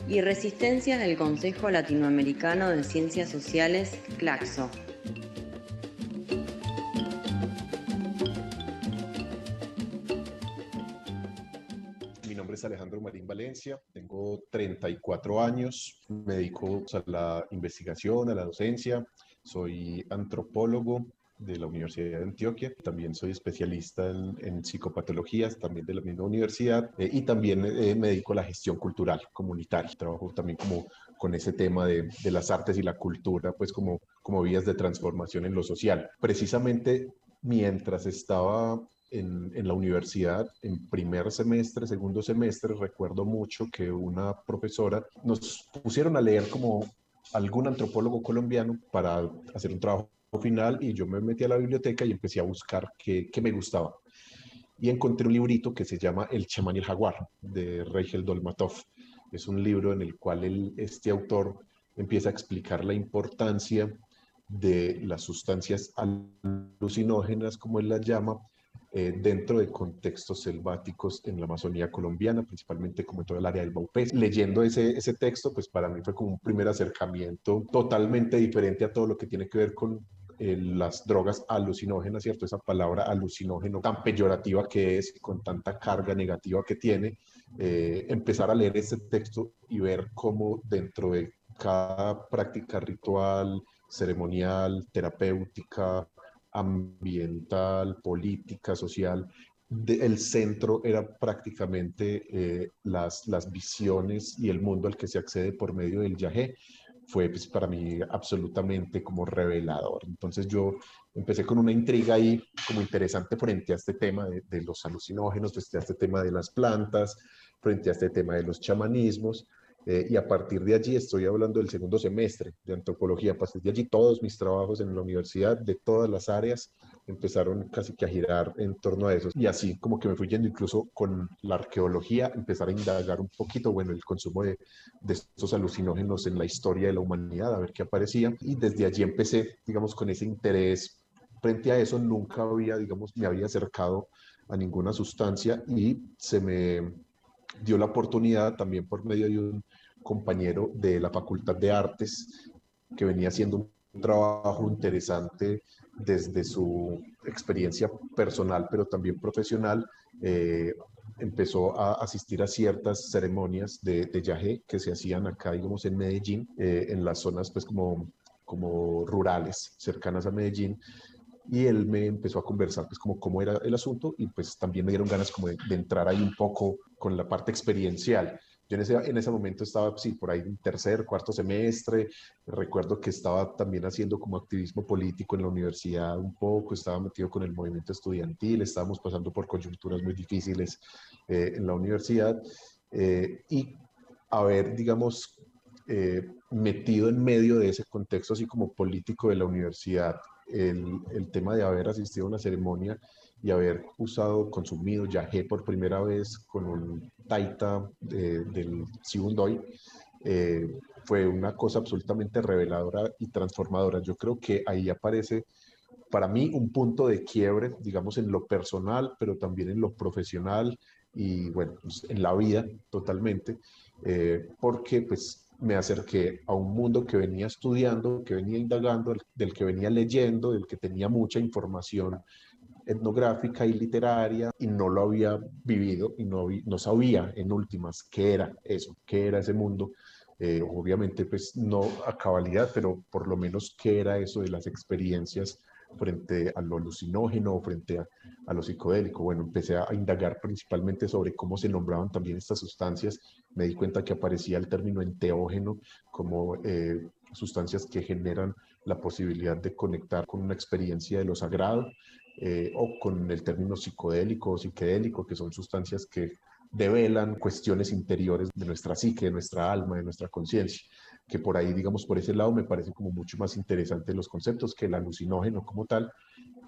y resistencias del Consejo Latinoamericano de Ciencias Sociales, CLACSO. Mi nombre es Alejandro Marín Valencia, tengo 34 años, me dedico a la investigación, a la docencia, soy antropólogo, de la Universidad de Antioquia. También soy especialista en, psicopatologías, también de la misma universidad, eh, y también eh, me dedico a la gestión cultural comunitaria. Trabajo también como con ese tema de, de, las artes y la cultura, pues como, como vías de transformación en lo social. Precisamente mientras estaba en, en, la universidad, en primer semestre, segundo semestre, recuerdo mucho que una profesora nos pusieron a leer como algún antropólogo colombiano para hacer un trabajo final y yo me metí a la biblioteca y empecé a buscar qué, qué me gustaba. Y encontré un librito que se llama El chamán y el jaguar, de Reichel Dolmatov. Es un libro en el cual este autor empieza a explicar la importancia de las sustancias alucinógenas, como él las llama, eh, dentro de contextos selváticos en la Amazonía colombiana, principalmente como en todo el área del Baupés. Leyendo ese, ese texto, pues para mí fue como un primer acercamiento totalmente diferente a todo lo que tiene que ver con eh, las drogas alucinógenas, ¿cierto? Esa palabra alucinógeno tan peyorativa que es, con tanta carga negativa que tiene, eh, empezar a leer ese texto y ver cómo dentro de cada práctica ritual, ceremonial, terapéutica, ambiental, política, social, el centro era prácticamente eh, las, las visiones y el mundo al que se accede por medio del yagé fue pues, para mí absolutamente como revelador. Entonces yo empecé con una intriga ahí como interesante frente a este tema de, los alucinógenos, frente a este tema de las plantas, frente a este tema de los chamanismos. Eh, y a partir de allí estoy hablando del segundo semestre de antropología. A partir de allí todos mis trabajos en la universidad de todas las áreas empezaron casi que a girar en torno a eso. Y así como que me fui yendo incluso con la arqueología, empezar a indagar un poquito, bueno, el consumo de, de estos alucinógenos en la historia de la humanidad, a ver qué aparecía. Y desde allí empecé, digamos, con ese interés. Frente a eso nunca había, digamos, me había acercado a ninguna sustancia y se me dio la oportunidad también por medio de un compañero de la Facultad de Artes que venía haciendo un trabajo interesante desde su experiencia personal, pero también profesional, eh, empezó a asistir a ciertas ceremonias de, de yagé que se hacían acá, digamos, en Medellín, eh, en las zonas pues como, como rurales, cercanas a Medellín, y él me empezó a conversar pues como cómo era el asunto y pues también me dieron ganas como de, de entrar ahí un poco con la parte experiencial. Yo en ese, en ese momento estaba, sí, por ahí en tercer, cuarto semestre. Recuerdo que estaba también haciendo como activismo político en la universidad un poco, estaba metido con el movimiento estudiantil, estábamos pasando por coyunturas muy difíciles eh, en la universidad. Eh, y haber, digamos, eh, metido en medio de ese contexto así como político de la universidad, el, el tema de haber asistido a una ceremonia y haber usado, consumido yagé por primera vez con un taita del Sibundoy, eh, fue una cosa absolutamente reveladora y transformadora. Yo creo que ahí aparece para mí un punto de quiebre, digamos, en lo personal, pero también en lo profesional y, bueno, pues, en la vida totalmente, eh, porque pues me acerqué a un mundo que venía estudiando, que venía indagando, del que venía leyendo, del que tenía mucha información etnográfica y literaria y no lo había vivido y no, no sabía en últimas qué era eso, qué era ese mundo. Eh, obviamente, pues no a cabalidad, pero por lo menos qué era eso de las experiencias frente a lo alucinógeno, frente a, a, lo psicodélico. Bueno, empecé a indagar principalmente sobre cómo se nombraban también estas sustancias. Me di cuenta que aparecía el término enteógeno como eh, sustancias que generan la posibilidad de conectar con una experiencia de lo sagrado. Eh, o con el término psicodélico o psiquedélico, que son sustancias que develan cuestiones interiores de nuestra psique, de nuestra alma, de nuestra conciencia, que por ahí, digamos, por ese lado me parece como mucho más interesante los conceptos que el alucinógeno como tal,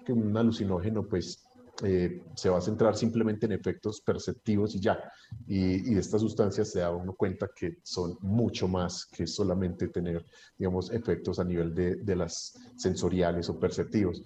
que un alucinógeno pues eh, se va a centrar simplemente en efectos perceptivos y ya. Y, y, estas sustancias se da uno cuenta que son mucho más que solamente tener, digamos, efectos a nivel de, de las sensoriales o perceptivos.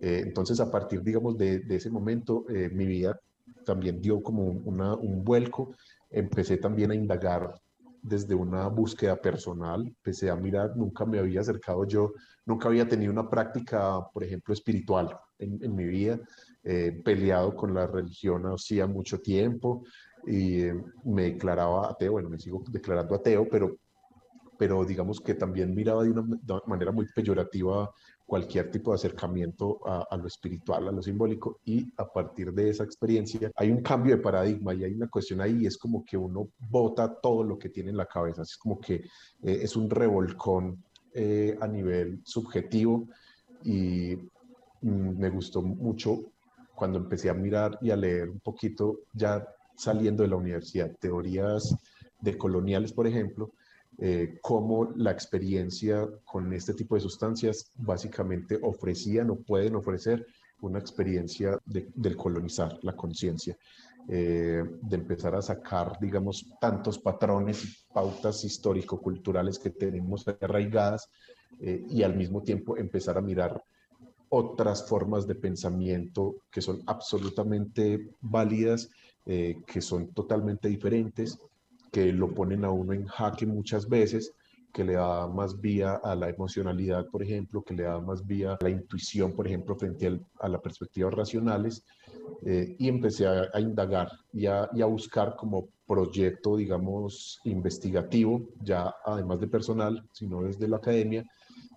Eh, entonces, a partir, digamos, de, ese momento, eh, mi vida también dio como un vuelco. Empecé también a indagar desde una búsqueda personal, empecé a mirar, nunca me había acercado yo, nunca había tenido una práctica, por ejemplo, espiritual en, mi vida, eh, peleado con la religión hacía mucho tiempo y eh, me declaraba ateo, bueno, me sigo declarando ateo, pero, pero digamos que también miraba de una manera muy peyorativa cualquier tipo de acercamiento a, lo espiritual, a lo simbólico, y a partir de esa experiencia hay un cambio de paradigma y hay una cuestión ahí, es como que uno bota todo lo que tiene en la cabeza, es como que eh, es un revolcón eh, a nivel subjetivo y mm, me gustó mucho cuando empecé a mirar y a leer un poquito ya saliendo de la universidad, teorías de coloniales, por ejemplo, eh, cómo la experiencia con este tipo de sustancias básicamente ofrecían o pueden ofrecer una experiencia de, del colonizar la conciencia, eh, de empezar a sacar, digamos, tantos patrones y pautas histórico-culturales que tenemos arraigadas eh, y al mismo tiempo empezar a mirar otras formas de pensamiento que son absolutamente válidas, eh, que son totalmente diferentes que lo ponen a uno en jaque muchas veces, que le da más vía a la emocionalidad, por ejemplo, que le da más vía a la intuición, por ejemplo, frente a las perspectivas racionales. Eh, y empecé a, a indagar y a, y a, buscar como proyecto, digamos, investigativo, ya además de personal, sino desde la academia,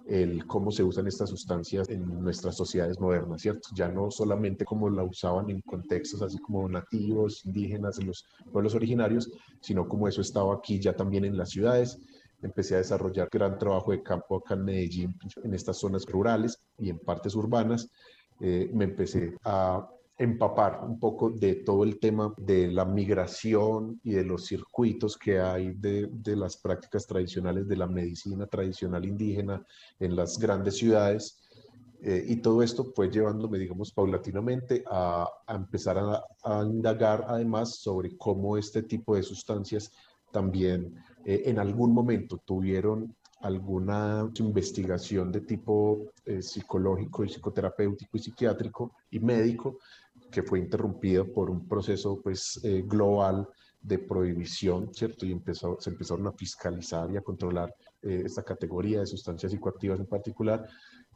el cómo se usan estas sustancias en nuestras sociedades modernas, ¿cierto? Ya no solamente como la usaban en contextos así como nativos, indígenas, en los pueblos originarios, sino como eso estaba aquí ya también en las ciudades. Empecé a desarrollar gran trabajo de campo acá en Medellín, en estas zonas rurales y en partes urbanas. Eh, me empecé a empapar un poco de todo el tema de la migración y de los circuitos que hay de, de, las prácticas tradicionales de la medicina tradicional indígena en las grandes ciudades. Eh, y todo esto fue llevándome, digamos, paulatinamente a, a empezar a, a, indagar además sobre cómo este tipo de sustancias también eh, en algún momento tuvieron alguna investigación de tipo eh, psicológico y psicoterapéutico y psiquiátrico y médico que fue interrumpido por un proceso pues, eh, global de prohibición, ¿cierto? Y empezó, se empezaron a fiscalizar y a controlar eh, esta categoría de sustancias psicoactivas en particular,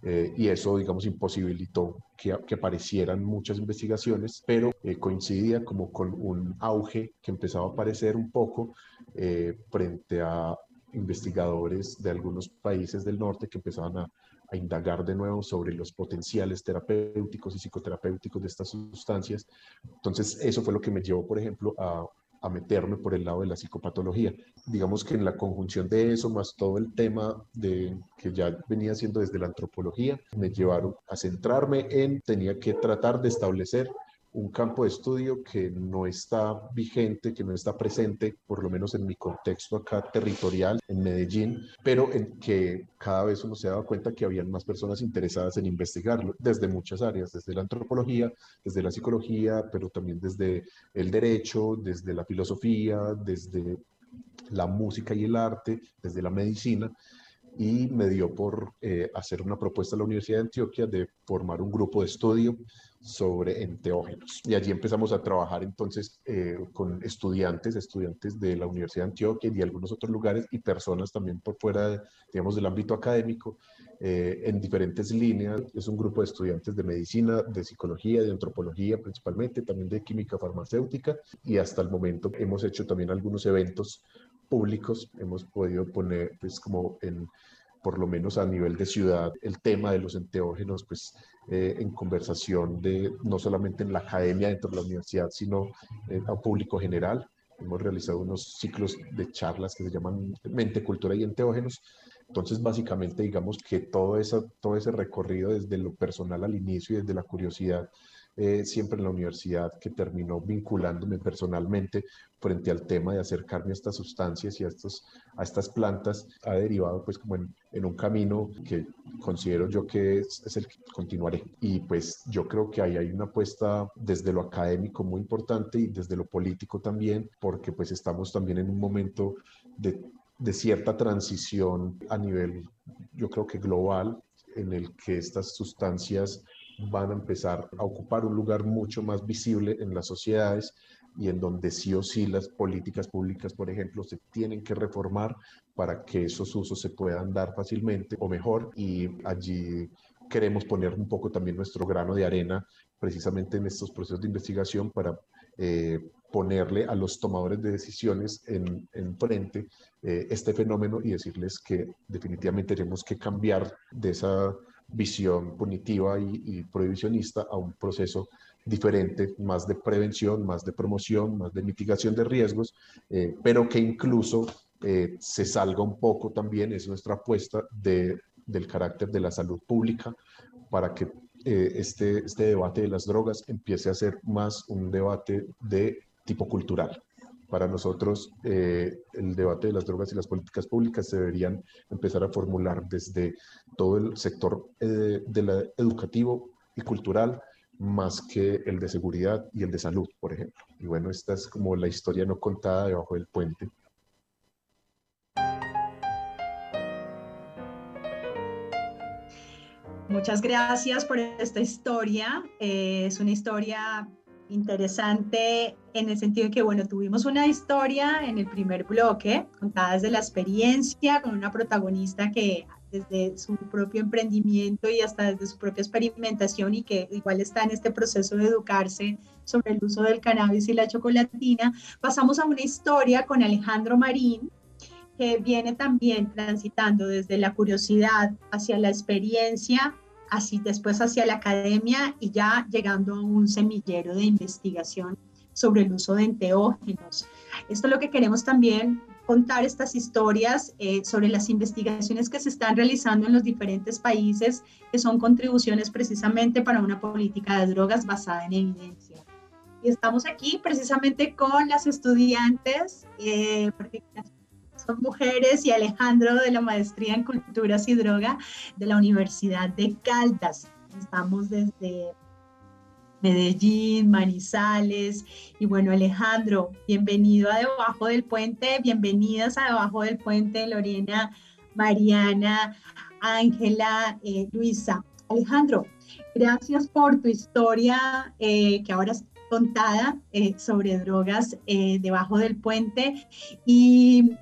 eh, y eso, digamos, imposibilitó que, que aparecieran muchas investigaciones, pero eh, coincidía como con un auge que empezaba a aparecer un poco eh, frente a investigadores de algunos países del norte que empezaban a, indagar de nuevo sobre los potenciales terapéuticos y psicoterapéuticos de estas sustancias. Entonces, eso fue lo que me llevó, por ejemplo, a, a meterme por el lado de la psicopatología. Digamos que en la conjunción de eso, más todo el tema de que ya venía haciendo desde la antropología, me llevaron a centrarme en, tenía que tratar de establecer un campo de estudio que no está vigente, que no está presente, por lo menos en mi contexto acá territorial, en Medellín, pero en que cada vez uno se daba cuenta que habían más personas interesadas en investigarlo desde muchas áreas, desde la antropología, desde la psicología, pero también desde el derecho, desde la filosofía, desde la música y el arte, desde la medicina y me dio por eh, hacer una propuesta a la Universidad de Antioquia de formar un grupo de estudio sobre enteógenos. Y allí empezamos a trabajar entonces eh, con estudiantes, estudiantes de la Universidad de Antioquia y de algunos otros lugares y personas también por fuera, digamos, del ámbito académico, eh, en diferentes líneas. Es un grupo de estudiantes de medicina, de psicología, de antropología principalmente, también de química farmacéutica y hasta el momento hemos hecho también algunos eventos públicos, hemos podido poner pues como en por lo menos a nivel de ciudad, el tema de los enteógenos, pues eh, en conversación de no solamente en la academia dentro de la universidad, sino eh, a público general. Hemos realizado unos ciclos de charlas que se llaman Mente, Cultura y Enteógenos. Entonces, básicamente, digamos que todo, eso, todo ese recorrido desde lo personal al inicio y desde la curiosidad eh, siempre en la universidad que terminó vinculándome personalmente frente al tema de acercarme a estas sustancias y a, estos, a estas plantas, ha derivado pues como en, un camino que considero yo que es, es, el que continuaré. Y pues yo creo que ahí hay una apuesta desde lo académico muy importante y desde lo político también, porque pues estamos también en un momento de, de cierta transición a nivel, yo creo que global, en el que estas sustancias van a empezar a ocupar un lugar mucho más visible en las sociedades y en donde sí o sí las políticas públicas, por ejemplo, se tienen que reformar para que esos usos se puedan dar fácilmente o mejor. Y allí queremos poner un poco también nuestro grano de arena precisamente en estos procesos de investigación para eh, ponerle a los tomadores de decisiones en, en frente eh, este fenómeno y decirles que definitivamente tenemos que cambiar de esa visión punitiva y, prohibicionista a un proceso diferente, más de prevención, más de promoción, más de mitigación de riesgos, eh, pero que incluso se salga un poco también, es nuestra apuesta de, del carácter de la salud pública, para que eh, este, este debate de las drogas empiece a ser más un debate de tipo cultural. Para nosotros, eh, el debate de las drogas y las políticas públicas deberían empezar a formular desde todo el sector eh, educativo y cultural, más que el de seguridad y el de salud, por ejemplo. Y bueno, esta es como la historia no contada debajo del puente. Muchas gracias por esta historia. Eh, es una historia interesante en el sentido de que, bueno, tuvimos una historia en el primer bloque, contada desde la experiencia, con una protagonista que desde su propio emprendimiento y hasta desde su propia experimentación y que igual está en este proceso de educarse sobre el uso del cannabis y la chocolatina, pasamos a una historia con Alejandro Marín, que viene también transitando desde la curiosidad hacia la experiencia, así después hacia la academia y ya llegando a un semillero de investigación sobre el uso de enteógenos. Esto es lo que queremos también contar estas historias eh, sobre las investigaciones que se están realizando en los diferentes países, que son contribuciones precisamente para una política de drogas basada en evidencia. Y estamos aquí precisamente con las estudiantes, eh, porque mujeres y Alejandro de la Maestría en Culturas y Droga de la Universidad de Caldas. Estamos desde Medellín, Manizales. Y bueno, Alejandro, bienvenido a Debajo del Puente, bienvenidas a Debajo del Puente, Lorena, Mariana, Ángela, eh, Luisa. Alejandro, gracias por tu historia eh, que ahora es contada eh, sobre drogas debajo del puente. Y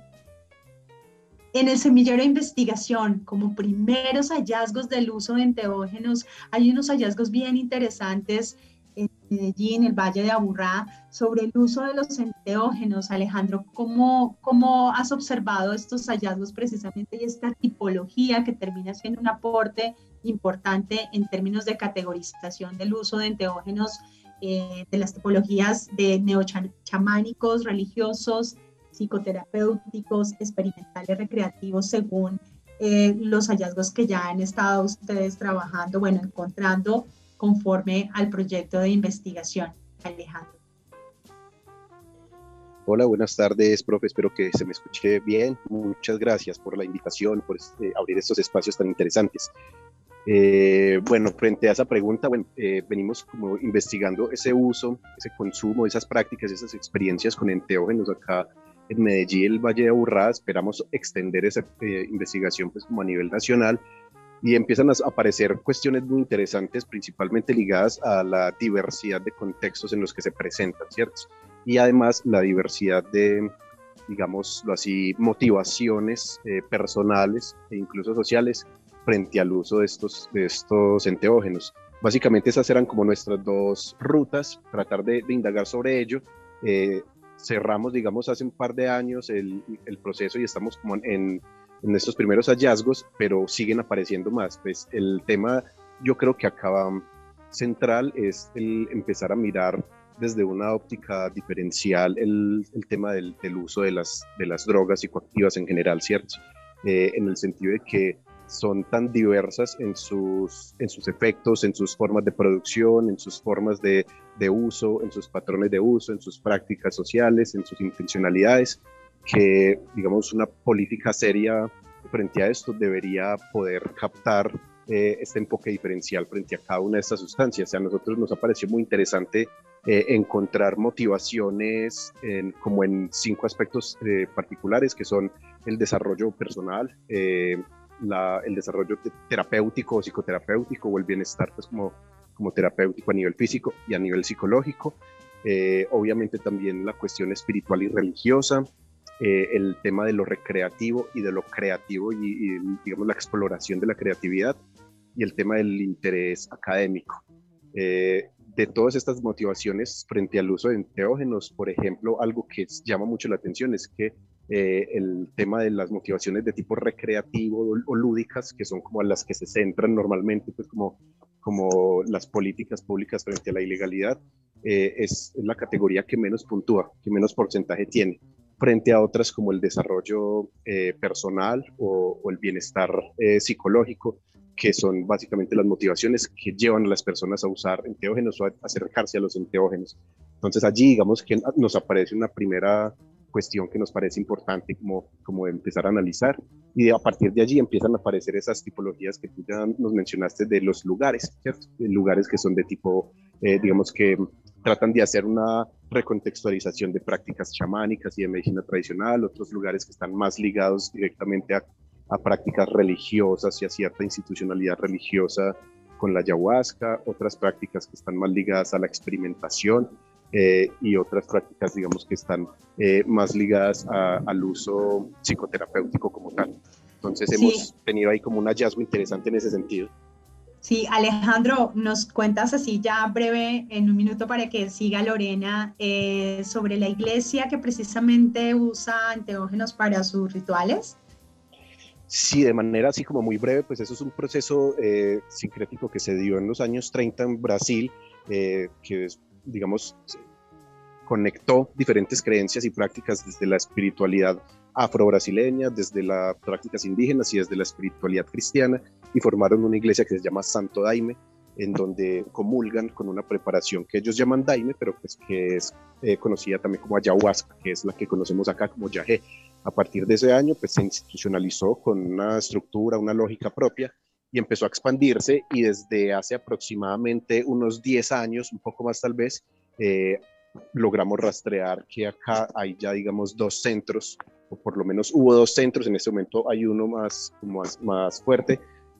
en el semillero de investigación, como primeros hallazgos del uso de enteógenos, hay unos hallazgos bien interesantes en Medellín, el Valle de Aburrá, sobre el uso de los enteógenos. Alejandro, ¿cómo, ¿cómo has observado estos hallazgos precisamente y esta tipología que termina siendo un aporte importante en términos de categorización del uso de enteógenos, eh, de las tipologías de neochamánicos, religiosos, psicoterapéuticos, experimentales, recreativos, según eh, los hallazgos que ya han estado ustedes trabajando, bueno, encontrando conforme al proyecto de investigación. Alejandro. Hola, buenas tardes, profe. Espero que se me escuche bien. Muchas gracias por la invitación, por este, abrir estos espacios tan interesantes. Eh, bueno, frente a esa pregunta, bueno, eh, venimos como investigando ese uso, ese consumo, esas prácticas, esas experiencias con enteógenos acá en Medellín, el Valle de Aburrá. Esperamos extender esa eh, investigación pues como a nivel nacional y empiezan a aparecer cuestiones muy interesantes, principalmente ligadas a la diversidad de contextos en los que se presentan, ¿cierto? Y además la diversidad de, digámoslo así, motivaciones eh, personales e incluso sociales frente al uso de estos, de estos enteógenos. Básicamente esas eran como nuestras dos rutas, tratar de, indagar sobre ello. Eh, cerramos, digamos, hace un par de años el, el proceso y estamos como en, en, estos primeros hallazgos, pero siguen apareciendo más. Pues el tema, yo creo que acaba central es el empezar a mirar desde una óptica diferencial el, el tema del, del, uso de las, de las drogas psicoactivas en general, ¿cierto? Eh, en el sentido de que son tan diversas en sus, en sus efectos, en sus formas de producción, en sus formas de, de uso, en sus patrones de uso, en sus prácticas sociales, en sus intencionalidades, que, digamos, una política seria frente a esto debería poder captar eh, este enfoque diferencial frente a cada una de estas sustancias. O sea, a nosotros nos ha parecido muy interesante eh, encontrar motivaciones en, como en cinco aspectos eh, particulares, que son el desarrollo personal, el desarrollo terapéutico o psicoterapéutico o el bienestar pues como, como terapéutico a nivel físico y a nivel psicológico, eh, obviamente también la cuestión espiritual y religiosa, eh, el tema de lo recreativo y de lo creativo y, digamos la exploración de la creatividad y el tema del interés académico. Eh, de todas estas motivaciones frente al uso de enteógenos, por ejemplo, algo que llama mucho la atención es que el tema de las motivaciones de tipo recreativo o, lúdicas, que son como las que se centran normalmente, pues como, como las políticas públicas frente a la ilegalidad, eh, es la categoría que menos puntúa, que menos porcentaje tiene, frente a otras como el desarrollo eh, personal o, el bienestar eh, psicológico, que son básicamente las motivaciones que llevan a las personas a usar enteógenos o a acercarse a los enteógenos. Entonces allí digamos que nos aparece una primera cuestión que nos parece importante como, como empezar a analizar y a partir de allí empiezan a aparecer esas tipologías que tú ya nos mencionaste de los lugares, ¿cierto? Lugares que son de tipo, digamos que tratan de hacer una recontextualización de prácticas chamánicas y de medicina tradicional, otros lugares que están más ligados directamente a, prácticas religiosas y a cierta institucionalidad religiosa con la ayahuasca, otras prácticas que están más ligadas a la experimentación eh, y otras prácticas, digamos, que están eh, más ligadas al uso psicoterapéutico como tal. Entonces hemos tenido ahí como un hallazgo interesante en ese sentido. Sí, Alejandro, nos cuentas así ya breve en un minuto para que siga Lorena eh, sobre la iglesia que precisamente usa anteógenos para sus rituales. Sí, de manera así como muy breve, pues eso es un proceso eh, sincrético que se dio en los años 30 en Brasil, eh, que digamos conectó diferentes creencias y prácticas desde la espiritualidad afro-brasileña, desde las prácticas indígenas y desde la espiritualidad cristiana, y formaron una iglesia que se llama Santo Daime, en donde comulgan con una preparación que ellos llaman daime, pero pues que es eh, conocida también como ayahuasca, que es la que conocemos acá como yagé. A partir de ese año, pues se institucionalizó con una estructura, una lógica propia y empezó a expandirse y desde hace aproximadamente unos 10 años, un poco más tal vez, eh, logramos rastrear que acá hay ya, digamos, dos centros, o por lo menos hubo dos centros, en este momento hay uno más, más, más fuerte,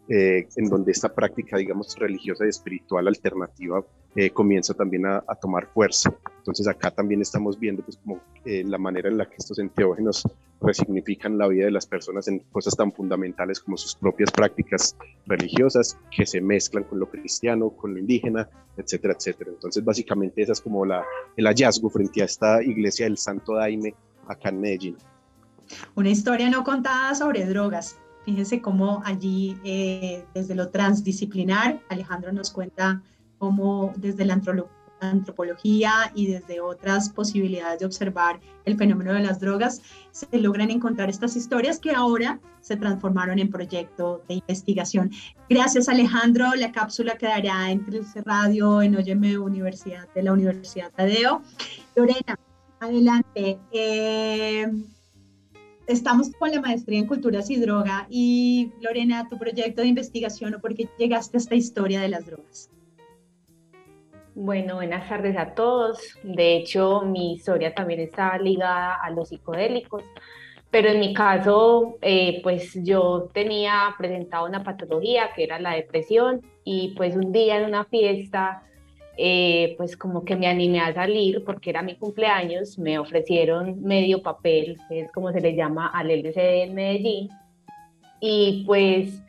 eh, en donde esta práctica, digamos, religiosa y espiritual alternativa eh, comienza también a, tomar fuerza. Entonces acá también estamos viendo pues, como, eh, la manera en la que estos enteógenos resignifican la vida de las personas en cosas tan fundamentales como sus propias prácticas religiosas que se mezclan con lo cristiano, con lo indígena, etcétera, etcétera. Entonces básicamente esa es como la, el hallazgo frente a esta iglesia del Santo Daime acá en Medellín. Una historia no contada sobre drogas. Fíjense cómo allí, eh, desde lo transdisciplinar, Alejandro nos cuenta cómo desde la antropología y desde otras posibilidades de observar el fenómeno de las drogas, se logran encontrar estas historias que ahora se transformaron en proyecto de investigación. Gracias Alejandro, la cápsula quedará en Trilce Radio, en Óyeme Universidad de la Universidad Tadeo. Lorena, adelante. Eh, estamos con la maestría en culturas y droga y Lorena, tu proyecto de investigación o por qué llegaste a esta historia de las drogas. Bueno, buenas tardes a todos. De hecho, mi historia también está ligada a los psicodélicos, pero en mi caso, eh, pues yo tenía presentado una patología que era la depresión y pues un día en una fiesta eh, pues como que me animé a salir porque era mi cumpleaños, me ofrecieron medio papel, que es como se le llama al LCD en Medellín, y pues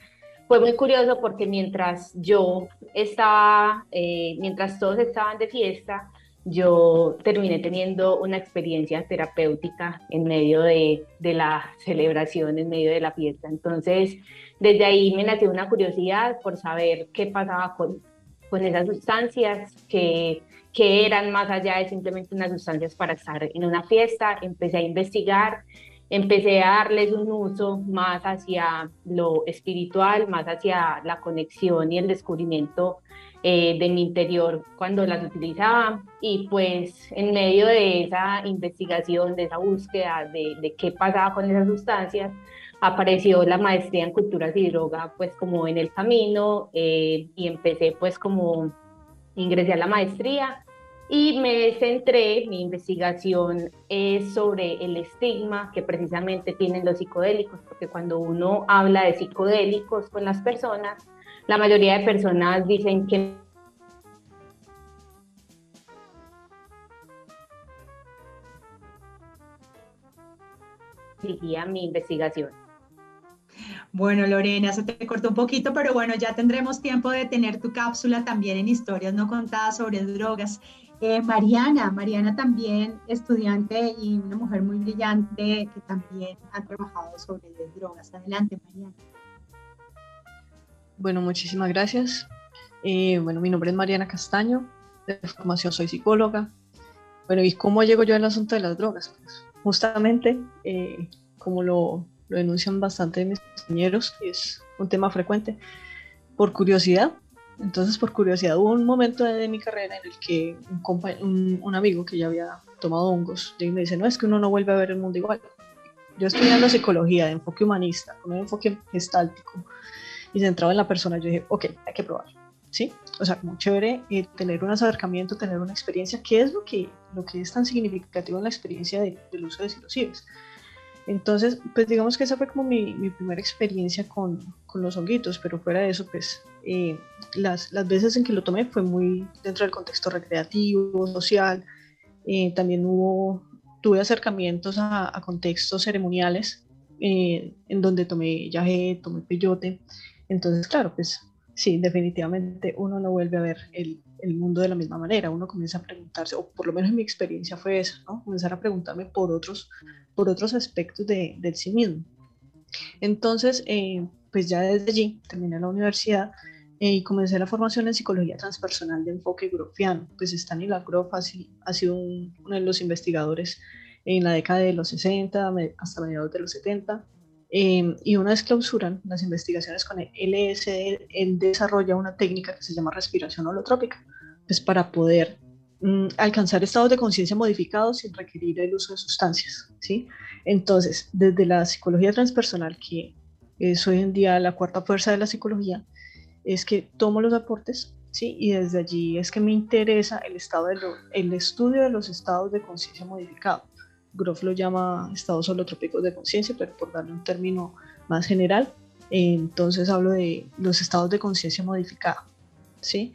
fue muy curioso porque mientras yo estaba, eh, mientras todos estaban de fiesta, yo terminé teniendo una experiencia terapéutica en medio de, de, la celebración, en medio de la fiesta. Entonces, desde ahí me nació una curiosidad por saber qué pasaba con, con esas sustancias que, que eran más allá de simplemente unas sustancias para estar en una fiesta. Empecé a investigar, empecé a darles un uso más hacia lo espiritual, más hacia la conexión y el descubrimiento eh, de mi interior cuando las utilizaba. Y pues en medio de esa investigación, de esa búsqueda de, de qué pasaba con esas sustancias, apareció la maestría en culturas y droga pues como en el camino eh, y empecé pues como ingresé a la maestría y me centré, mi investigación es sobre el estigma que precisamente tienen los psicodélicos, porque cuando uno habla de psicodélicos con las personas, la mayoría de personas dicen que seguía mi investigación. Bueno, Lorena, se te cortó un poquito, pero bueno, ya tendremos tiempo de tener tu cápsula también en historias no contadas sobre drogas. Eh, Mariana, Mariana también estudiante y una mujer muy brillante que también ha trabajado sobre drogas. Adelante, Mariana. Bueno, muchísimas gracias. Eh, bueno, mi nombre es Mariana Castaño, de formación soy psicóloga. Bueno, ¿y cómo llego yo al asunto de las drogas? Pues justamente, eh, como lo, lo denuncian bastante de mis compañeros, es un tema frecuente, por curiosidad, entonces, por curiosidad, hubo un momento de, mi carrera en el que un, un, amigo que ya había tomado hongos y me dice, no, es que uno no vuelve a ver el mundo igual. Yo estudiando psicología de enfoque humanista, con un enfoque gestáltico y centrado en la persona, yo dije, ok, hay que probar. ¿Sí? O sea, como chévere eh, tener un acercamiento, tener una experiencia. ¿Qué es lo que, lo que es tan significativo en la experiencia del uso de psilocibes? Entonces, pues digamos que esa fue como mi, mi primera experiencia con, con, los honguitos, pero fuera de eso, pues eh, las, las, veces en que lo tomé fue muy dentro del contexto recreativo, social, eh, también hubo, tuve acercamientos a, a contextos ceremoniales eh, en donde tomé yagé, tomé peyote, entonces claro, pues sí, definitivamente uno no vuelve a ver el, el mundo de la misma manera, uno comienza a preguntarse, o por lo menos en mi experiencia fue eso, ¿no? comenzar a preguntarme por otros por otros aspectos de, del sí mismo. Entonces, eh, pues ya desde allí terminé la universidad eh, y comencé la formación en psicología transpersonal de enfoque grofiano. Pues Stanley Grof ha, ha sido uno de los investigadores en la década de los 60 hasta mediados de los 70. Eh, y una vez clausuran las investigaciones con el LSD, él desarrolla una técnica que se llama respiración holotrópica, pues para poder Mm, alcanzar estados de conciencia modificados sin requerir el uso de sustancias, ¿sí? Entonces, desde la psicología transpersonal, que es hoy en día la cuarta fuerza de la psicología, es que tomo los aportes, ¿sí? Y desde allí es que me interesa el, estado de el estudio de los estados de conciencia modificados. Groff lo llama estados holotrópicos de conciencia, pero por darle un término más general, entonces hablo de los estados de conciencia modificada, ¿sí?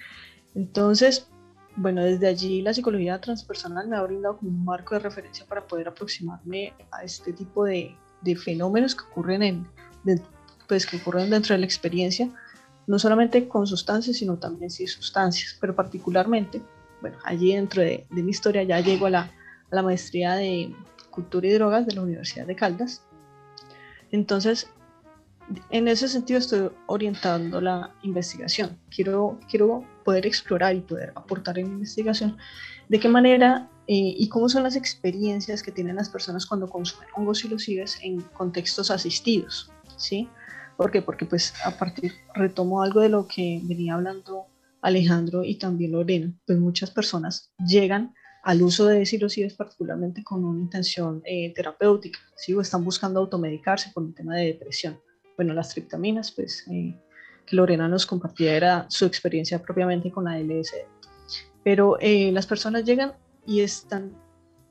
Entonces, bueno, desde allí la psicología transpersonal me ha brindado como un marco de referencia para poder aproximarme a este tipo de, fenómenos que ocurren, en, pues, que ocurren dentro de la experiencia, no solamente con sustancias, sino también sin sustancias, pero particularmente, bueno, allí dentro de, de mi historia ya llego a la, a la maestría de cultura y drogas de la Universidad de Caldas. Entonces, en ese sentido estoy orientando la investigación. Quiero, quiero poder explorar y poder aportar en investigación de qué manera eh, y cómo son las experiencias que tienen las personas cuando consumen hongos y los sigues en contextos asistidos, ¿sí? ¿Por qué? Porque pues a partir, retomo algo de lo que venía hablando Alejandro y también Lorena, pues muchas personas llegan al uso de psilocibes particularmente con una intención eh, terapéutica, ¿sí? o están buscando automedicarse por un tema de depresión bueno, las triptaminas, pues eh, que Lorena nos compartía era su experiencia propiamente con la LSD. Pero eh, las personas llegan y están,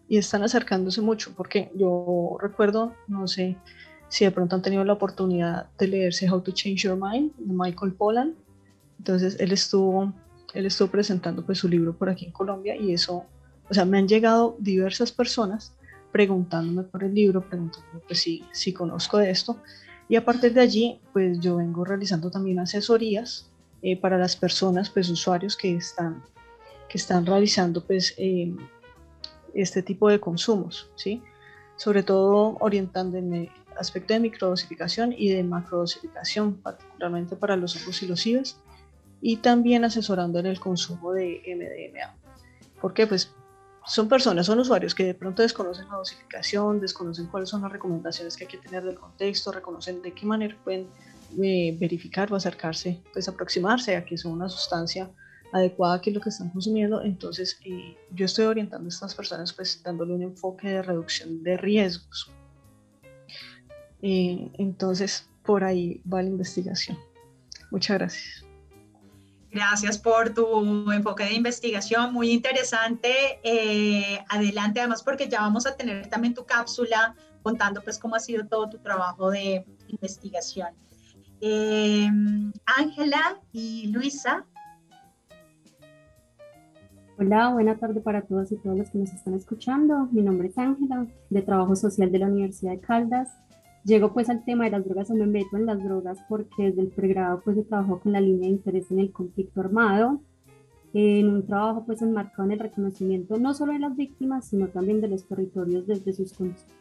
y están acercándose mucho, porque yo recuerdo, no sé si de pronto han tenido la oportunidad de leerse How to Change Your Mind de Michael Pollan. Entonces él estuvo, él estuvo presentando pues su libro por aquí en Colombia y eso, o sea, me han llegado diversas personas preguntándome por el libro, preguntándome pues si, si conozco de esto y a partir de allí, pues yo vengo realizando también asesorías eh, para las personas, pues usuarios que están, que están realizando pues eh, este tipo de consumos, ¿sí? Sobre todo orientando en el aspecto de microdosificación y de macrodosificación, particularmente para los ojos y los IBES, y también asesorando en el consumo de MDMA. ¿Por qué? Pues son personas, son usuarios que de pronto desconocen la dosificación, desconocen cuáles son las recomendaciones que hay que tener del contexto, reconocen de qué manera pueden eh, verificar o acercarse, pues aproximarse a que es una sustancia adecuada que es lo que están consumiendo. Entonces, eh, yo estoy orientando a estas personas, pues dándole un enfoque de reducción de riesgos. Eh, entonces, por ahí va la investigación. Muchas gracias. Gracias por tu enfoque de investigación, muy interesante. Eh, adelante, además, porque ya vamos a tener también tu cápsula contando pues cómo ha sido todo tu trabajo de investigación. Eh, Ángela y Luisa. Hola, buena tarde para todas y todos los que nos están escuchando. Mi nombre es Ángela, de Trabajo Social de la Universidad de Caldas. Llego pues al tema de las drogas o me meto en las drogas porque desde el pregrado pues he trabajado con la línea de interés en el conflicto armado, en un trabajo pues enmarcado en el reconocimiento no solo de las víctimas, sino también de los territorios desde sus,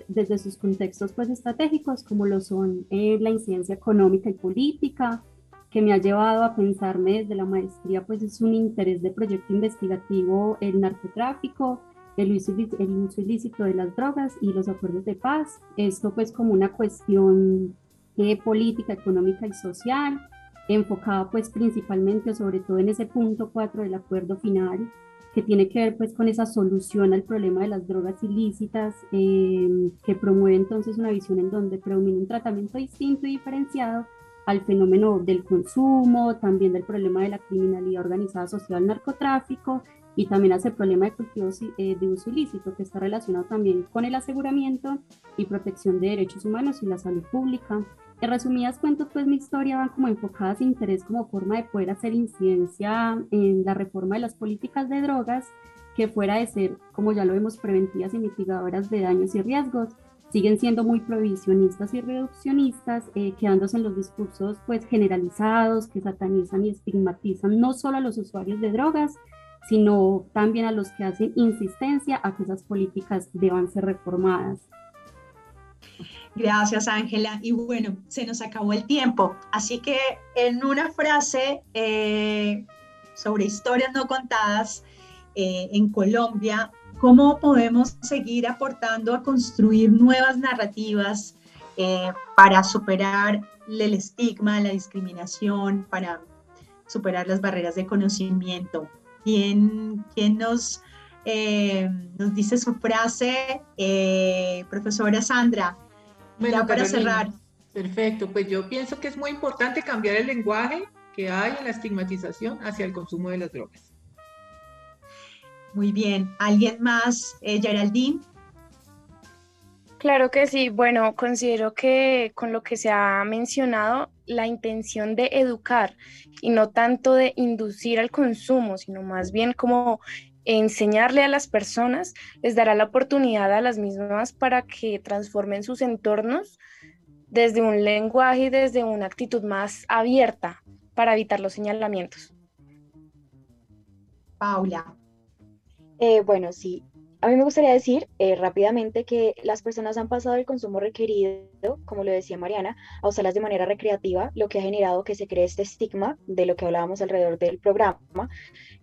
desde sus contextos pues estratégicos, como lo son eh, la incidencia económica y política, que me ha llevado a pensarme desde la maestría, pues es un interés de proyecto investigativo el narcotráfico, el uso, el uso ilícito de las drogas y los acuerdos de paz. Esto pues como una cuestión eh, política, económica y social, enfocada pues principalmente sobre todo en ese punto 4 del acuerdo final, que tiene que ver pues con esa solución al problema de las drogas ilícitas, eh, que promueve entonces una visión en donde predomina un tratamiento distinto y diferenciado al fenómeno del consumo, también del problema de la criminalidad organizada asociada al narcotráfico y también hace el problema de cultivos eh, de uso ilícito que está relacionado también con el aseguramiento y protección de derechos humanos y la salud pública. En resumidas cuentas, pues mi historia va como enfocada a interés como forma de poder hacer incidencia en la reforma de las políticas de drogas que fuera de ser, como ya lo vemos, preventivas y mitigadoras de daños y riesgos, siguen siendo muy prohibicionistas y reduccionistas, eh, quedándose en los discursos pues generalizados que satanizan y estigmatizan no solo a los usuarios de drogas, sino también a los que hacen insistencia a que esas políticas deban ser reformadas. Gracias, Ángela. Y bueno, se nos acabó el tiempo. Así que en una frase eh, sobre historias no contadas eh, en Colombia, ¿Cómo podemos seguir aportando a construir nuevas narrativas eh, para superar el estigma, la discriminación, para superar las barreras de conocimiento? ¿Quién, quién nos, eh, nos dice su frase, eh, profesora Sandra? Bueno, para cerrar. Perfecto, pues yo pienso que es muy importante cambiar el lenguaje que hay en la estigmatización hacia el consumo de las drogas. Muy bien. ¿Alguien más, eh, Geraldine? Claro que sí. Bueno, considero que con lo que se ha mencionado, la intención de educar y no tanto de inducir al consumo, sino más bien como enseñarle a las personas, les dará la oportunidad a las mismas para que transformen sus entornos desde un lenguaje y desde una actitud más abierta para evitar los señalamientos. Paula. Eh, bueno, sí. A mí me gustaría decir eh, rápidamente que las personas han pasado el consumo requerido, como lo decía Mariana, a usarlas de manera recreativa, lo que ha generado que se cree este estigma de lo que hablábamos alrededor del programa,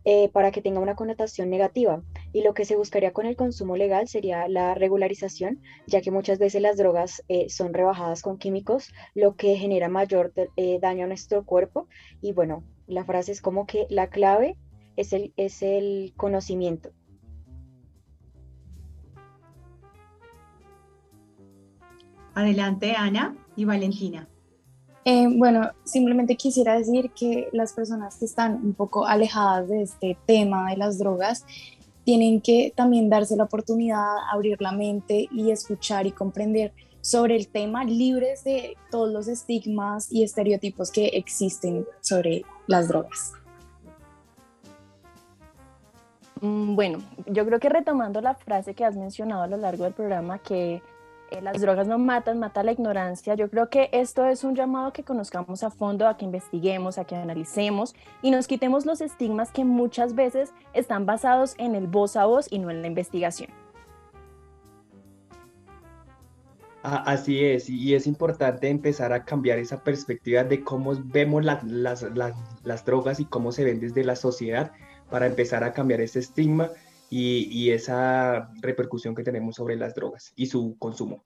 eh, para que tenga una connotación negativa. Y lo que se buscaría con el consumo legal sería la regularización, ya que muchas veces las drogas son rebajadas con químicos, lo que genera mayor daño a nuestro cuerpo. Y bueno, la frase es como que la clave es el, es el conocimiento Adelante, Ana y Valentina. Eh, bueno, simplemente quisiera decir que las personas que están un poco alejadas de este tema de las drogas tienen que también darse la oportunidad, abrir la mente y escuchar y comprender sobre el tema libres de todos los estigmas y estereotipos que existen sobre las drogas. Mm, bueno, yo creo que retomando la frase que has mencionado a lo largo del programa, que eh, las drogas no matan, mata la ignorancia. Yo creo que esto es un llamado que conozcamos a fondo, a que investiguemos, a que analicemos y nos quitemos los estigmas que muchas veces están basados en el voz a voz y no en la investigación. Ah, así es, y es importante empezar a cambiar esa perspectiva de cómo vemos las drogas y cómo se ven desde la sociedad para empezar a cambiar ese estigma y, esa repercusión que tenemos sobre las drogas y su consumo.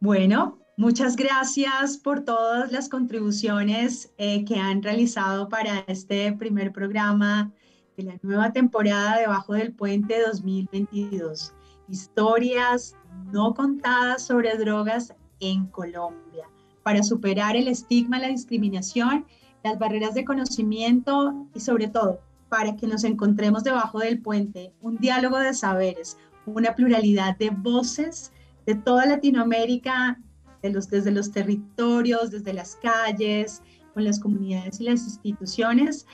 Bueno, muchas gracias por todas las contribuciones eh, que han realizado para este primer programa de la nueva temporada Debajo del Puente 2022. Historias no contadas sobre drogas en Colombia para superar el estigma, la discriminación, las barreras de conocimiento y sobre todo para que nos encontremos debajo del puente, un diálogo de saberes, una pluralidad de voces de toda Latinoamérica, de los, desde los territorios, desde las calles, con las comunidades y las instituciones,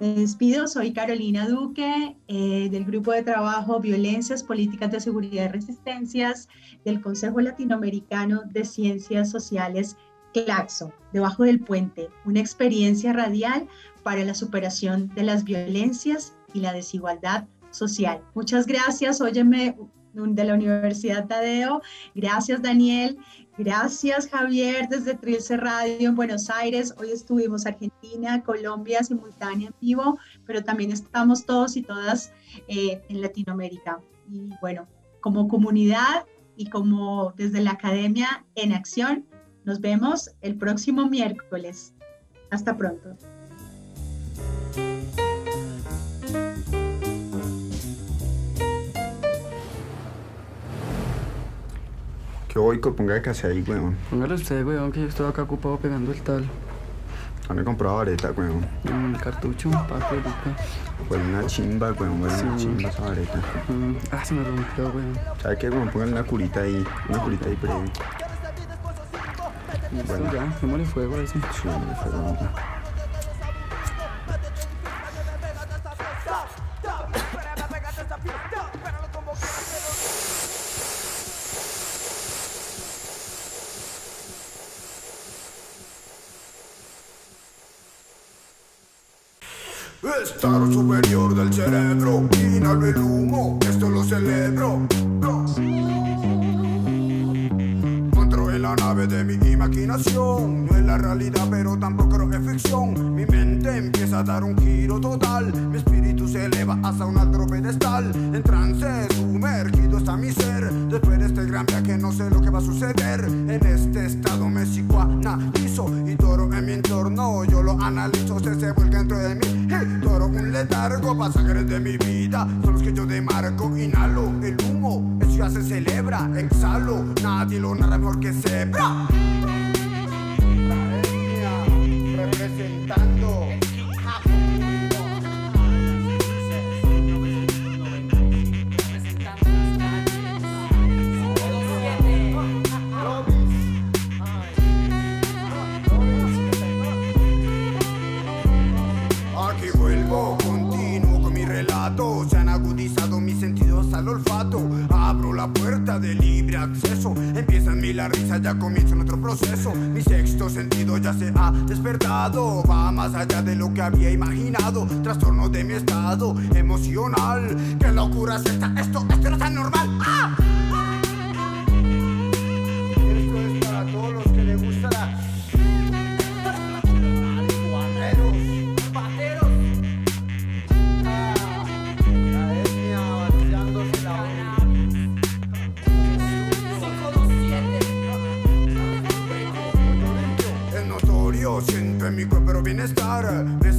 Me despido, soy Carolina Duque eh, del Grupo de Trabajo Violencias, Políticas de Seguridad y Resistencias del Consejo Latinoamericano de Ciencias Sociales, CLACSO, debajo del puente, una experiencia radial para la superación de las violencias y la desigualdad social. Muchas gracias, óyeme de la Universidad Tadeo, gracias Daniel Gracias, Javier, desde Trilce Radio en Buenos Aires. Hoy estuvimos Argentina, Colombia, simultánea en vivo, pero también estamos todos y todas eh, en Latinoamérica. Y bueno, como comunidad y como desde la Academia en Acción, nos vemos el próximo miércoles. Hasta pronto. Que voy, ponga que ahí, weón. Póngale usted, weón, que yo estoy acá ocupado pegando el tal. ¿Dónde compró vareta, weón? Mm, el cartucho, papi, Fue una chimba, weón, fue una chimba esa vareta. Mm, ah, se me rompió, weón. ¿Sabe qué, weón? Póngale una curita ahí, una curita ahí breve. Bueno, ya, démosle fuego a ese. Sí, démosle fuego.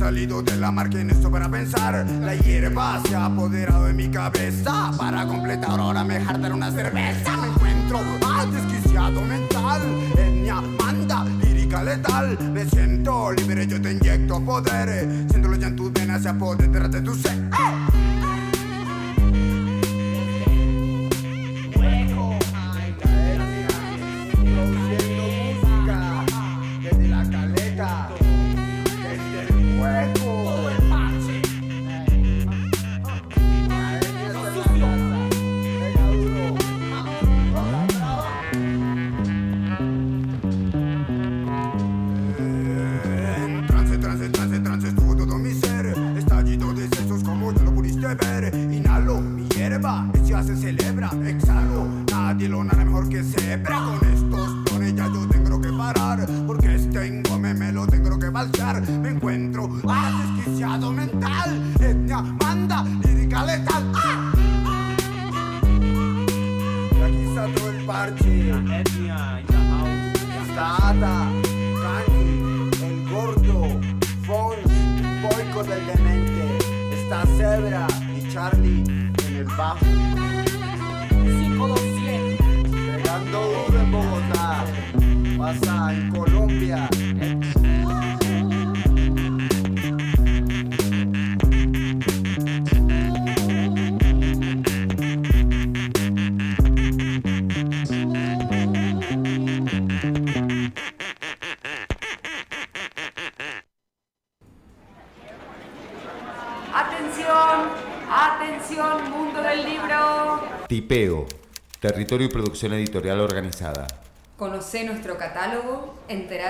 Salido de la marca en esto para pensar. La hierba se ha apoderado de mi cabeza. Para completar, ahora me jartaré una cerveza. Me encuentro al desquiciado mental. Etnia manda, lírica letal. Me siento libre, yo te inyecto poder. Siéntolo ya en tus venas, se apodera de tu sed. Atención, territorio y producción editorial organizada. Conoce nuestro catálogo, entérate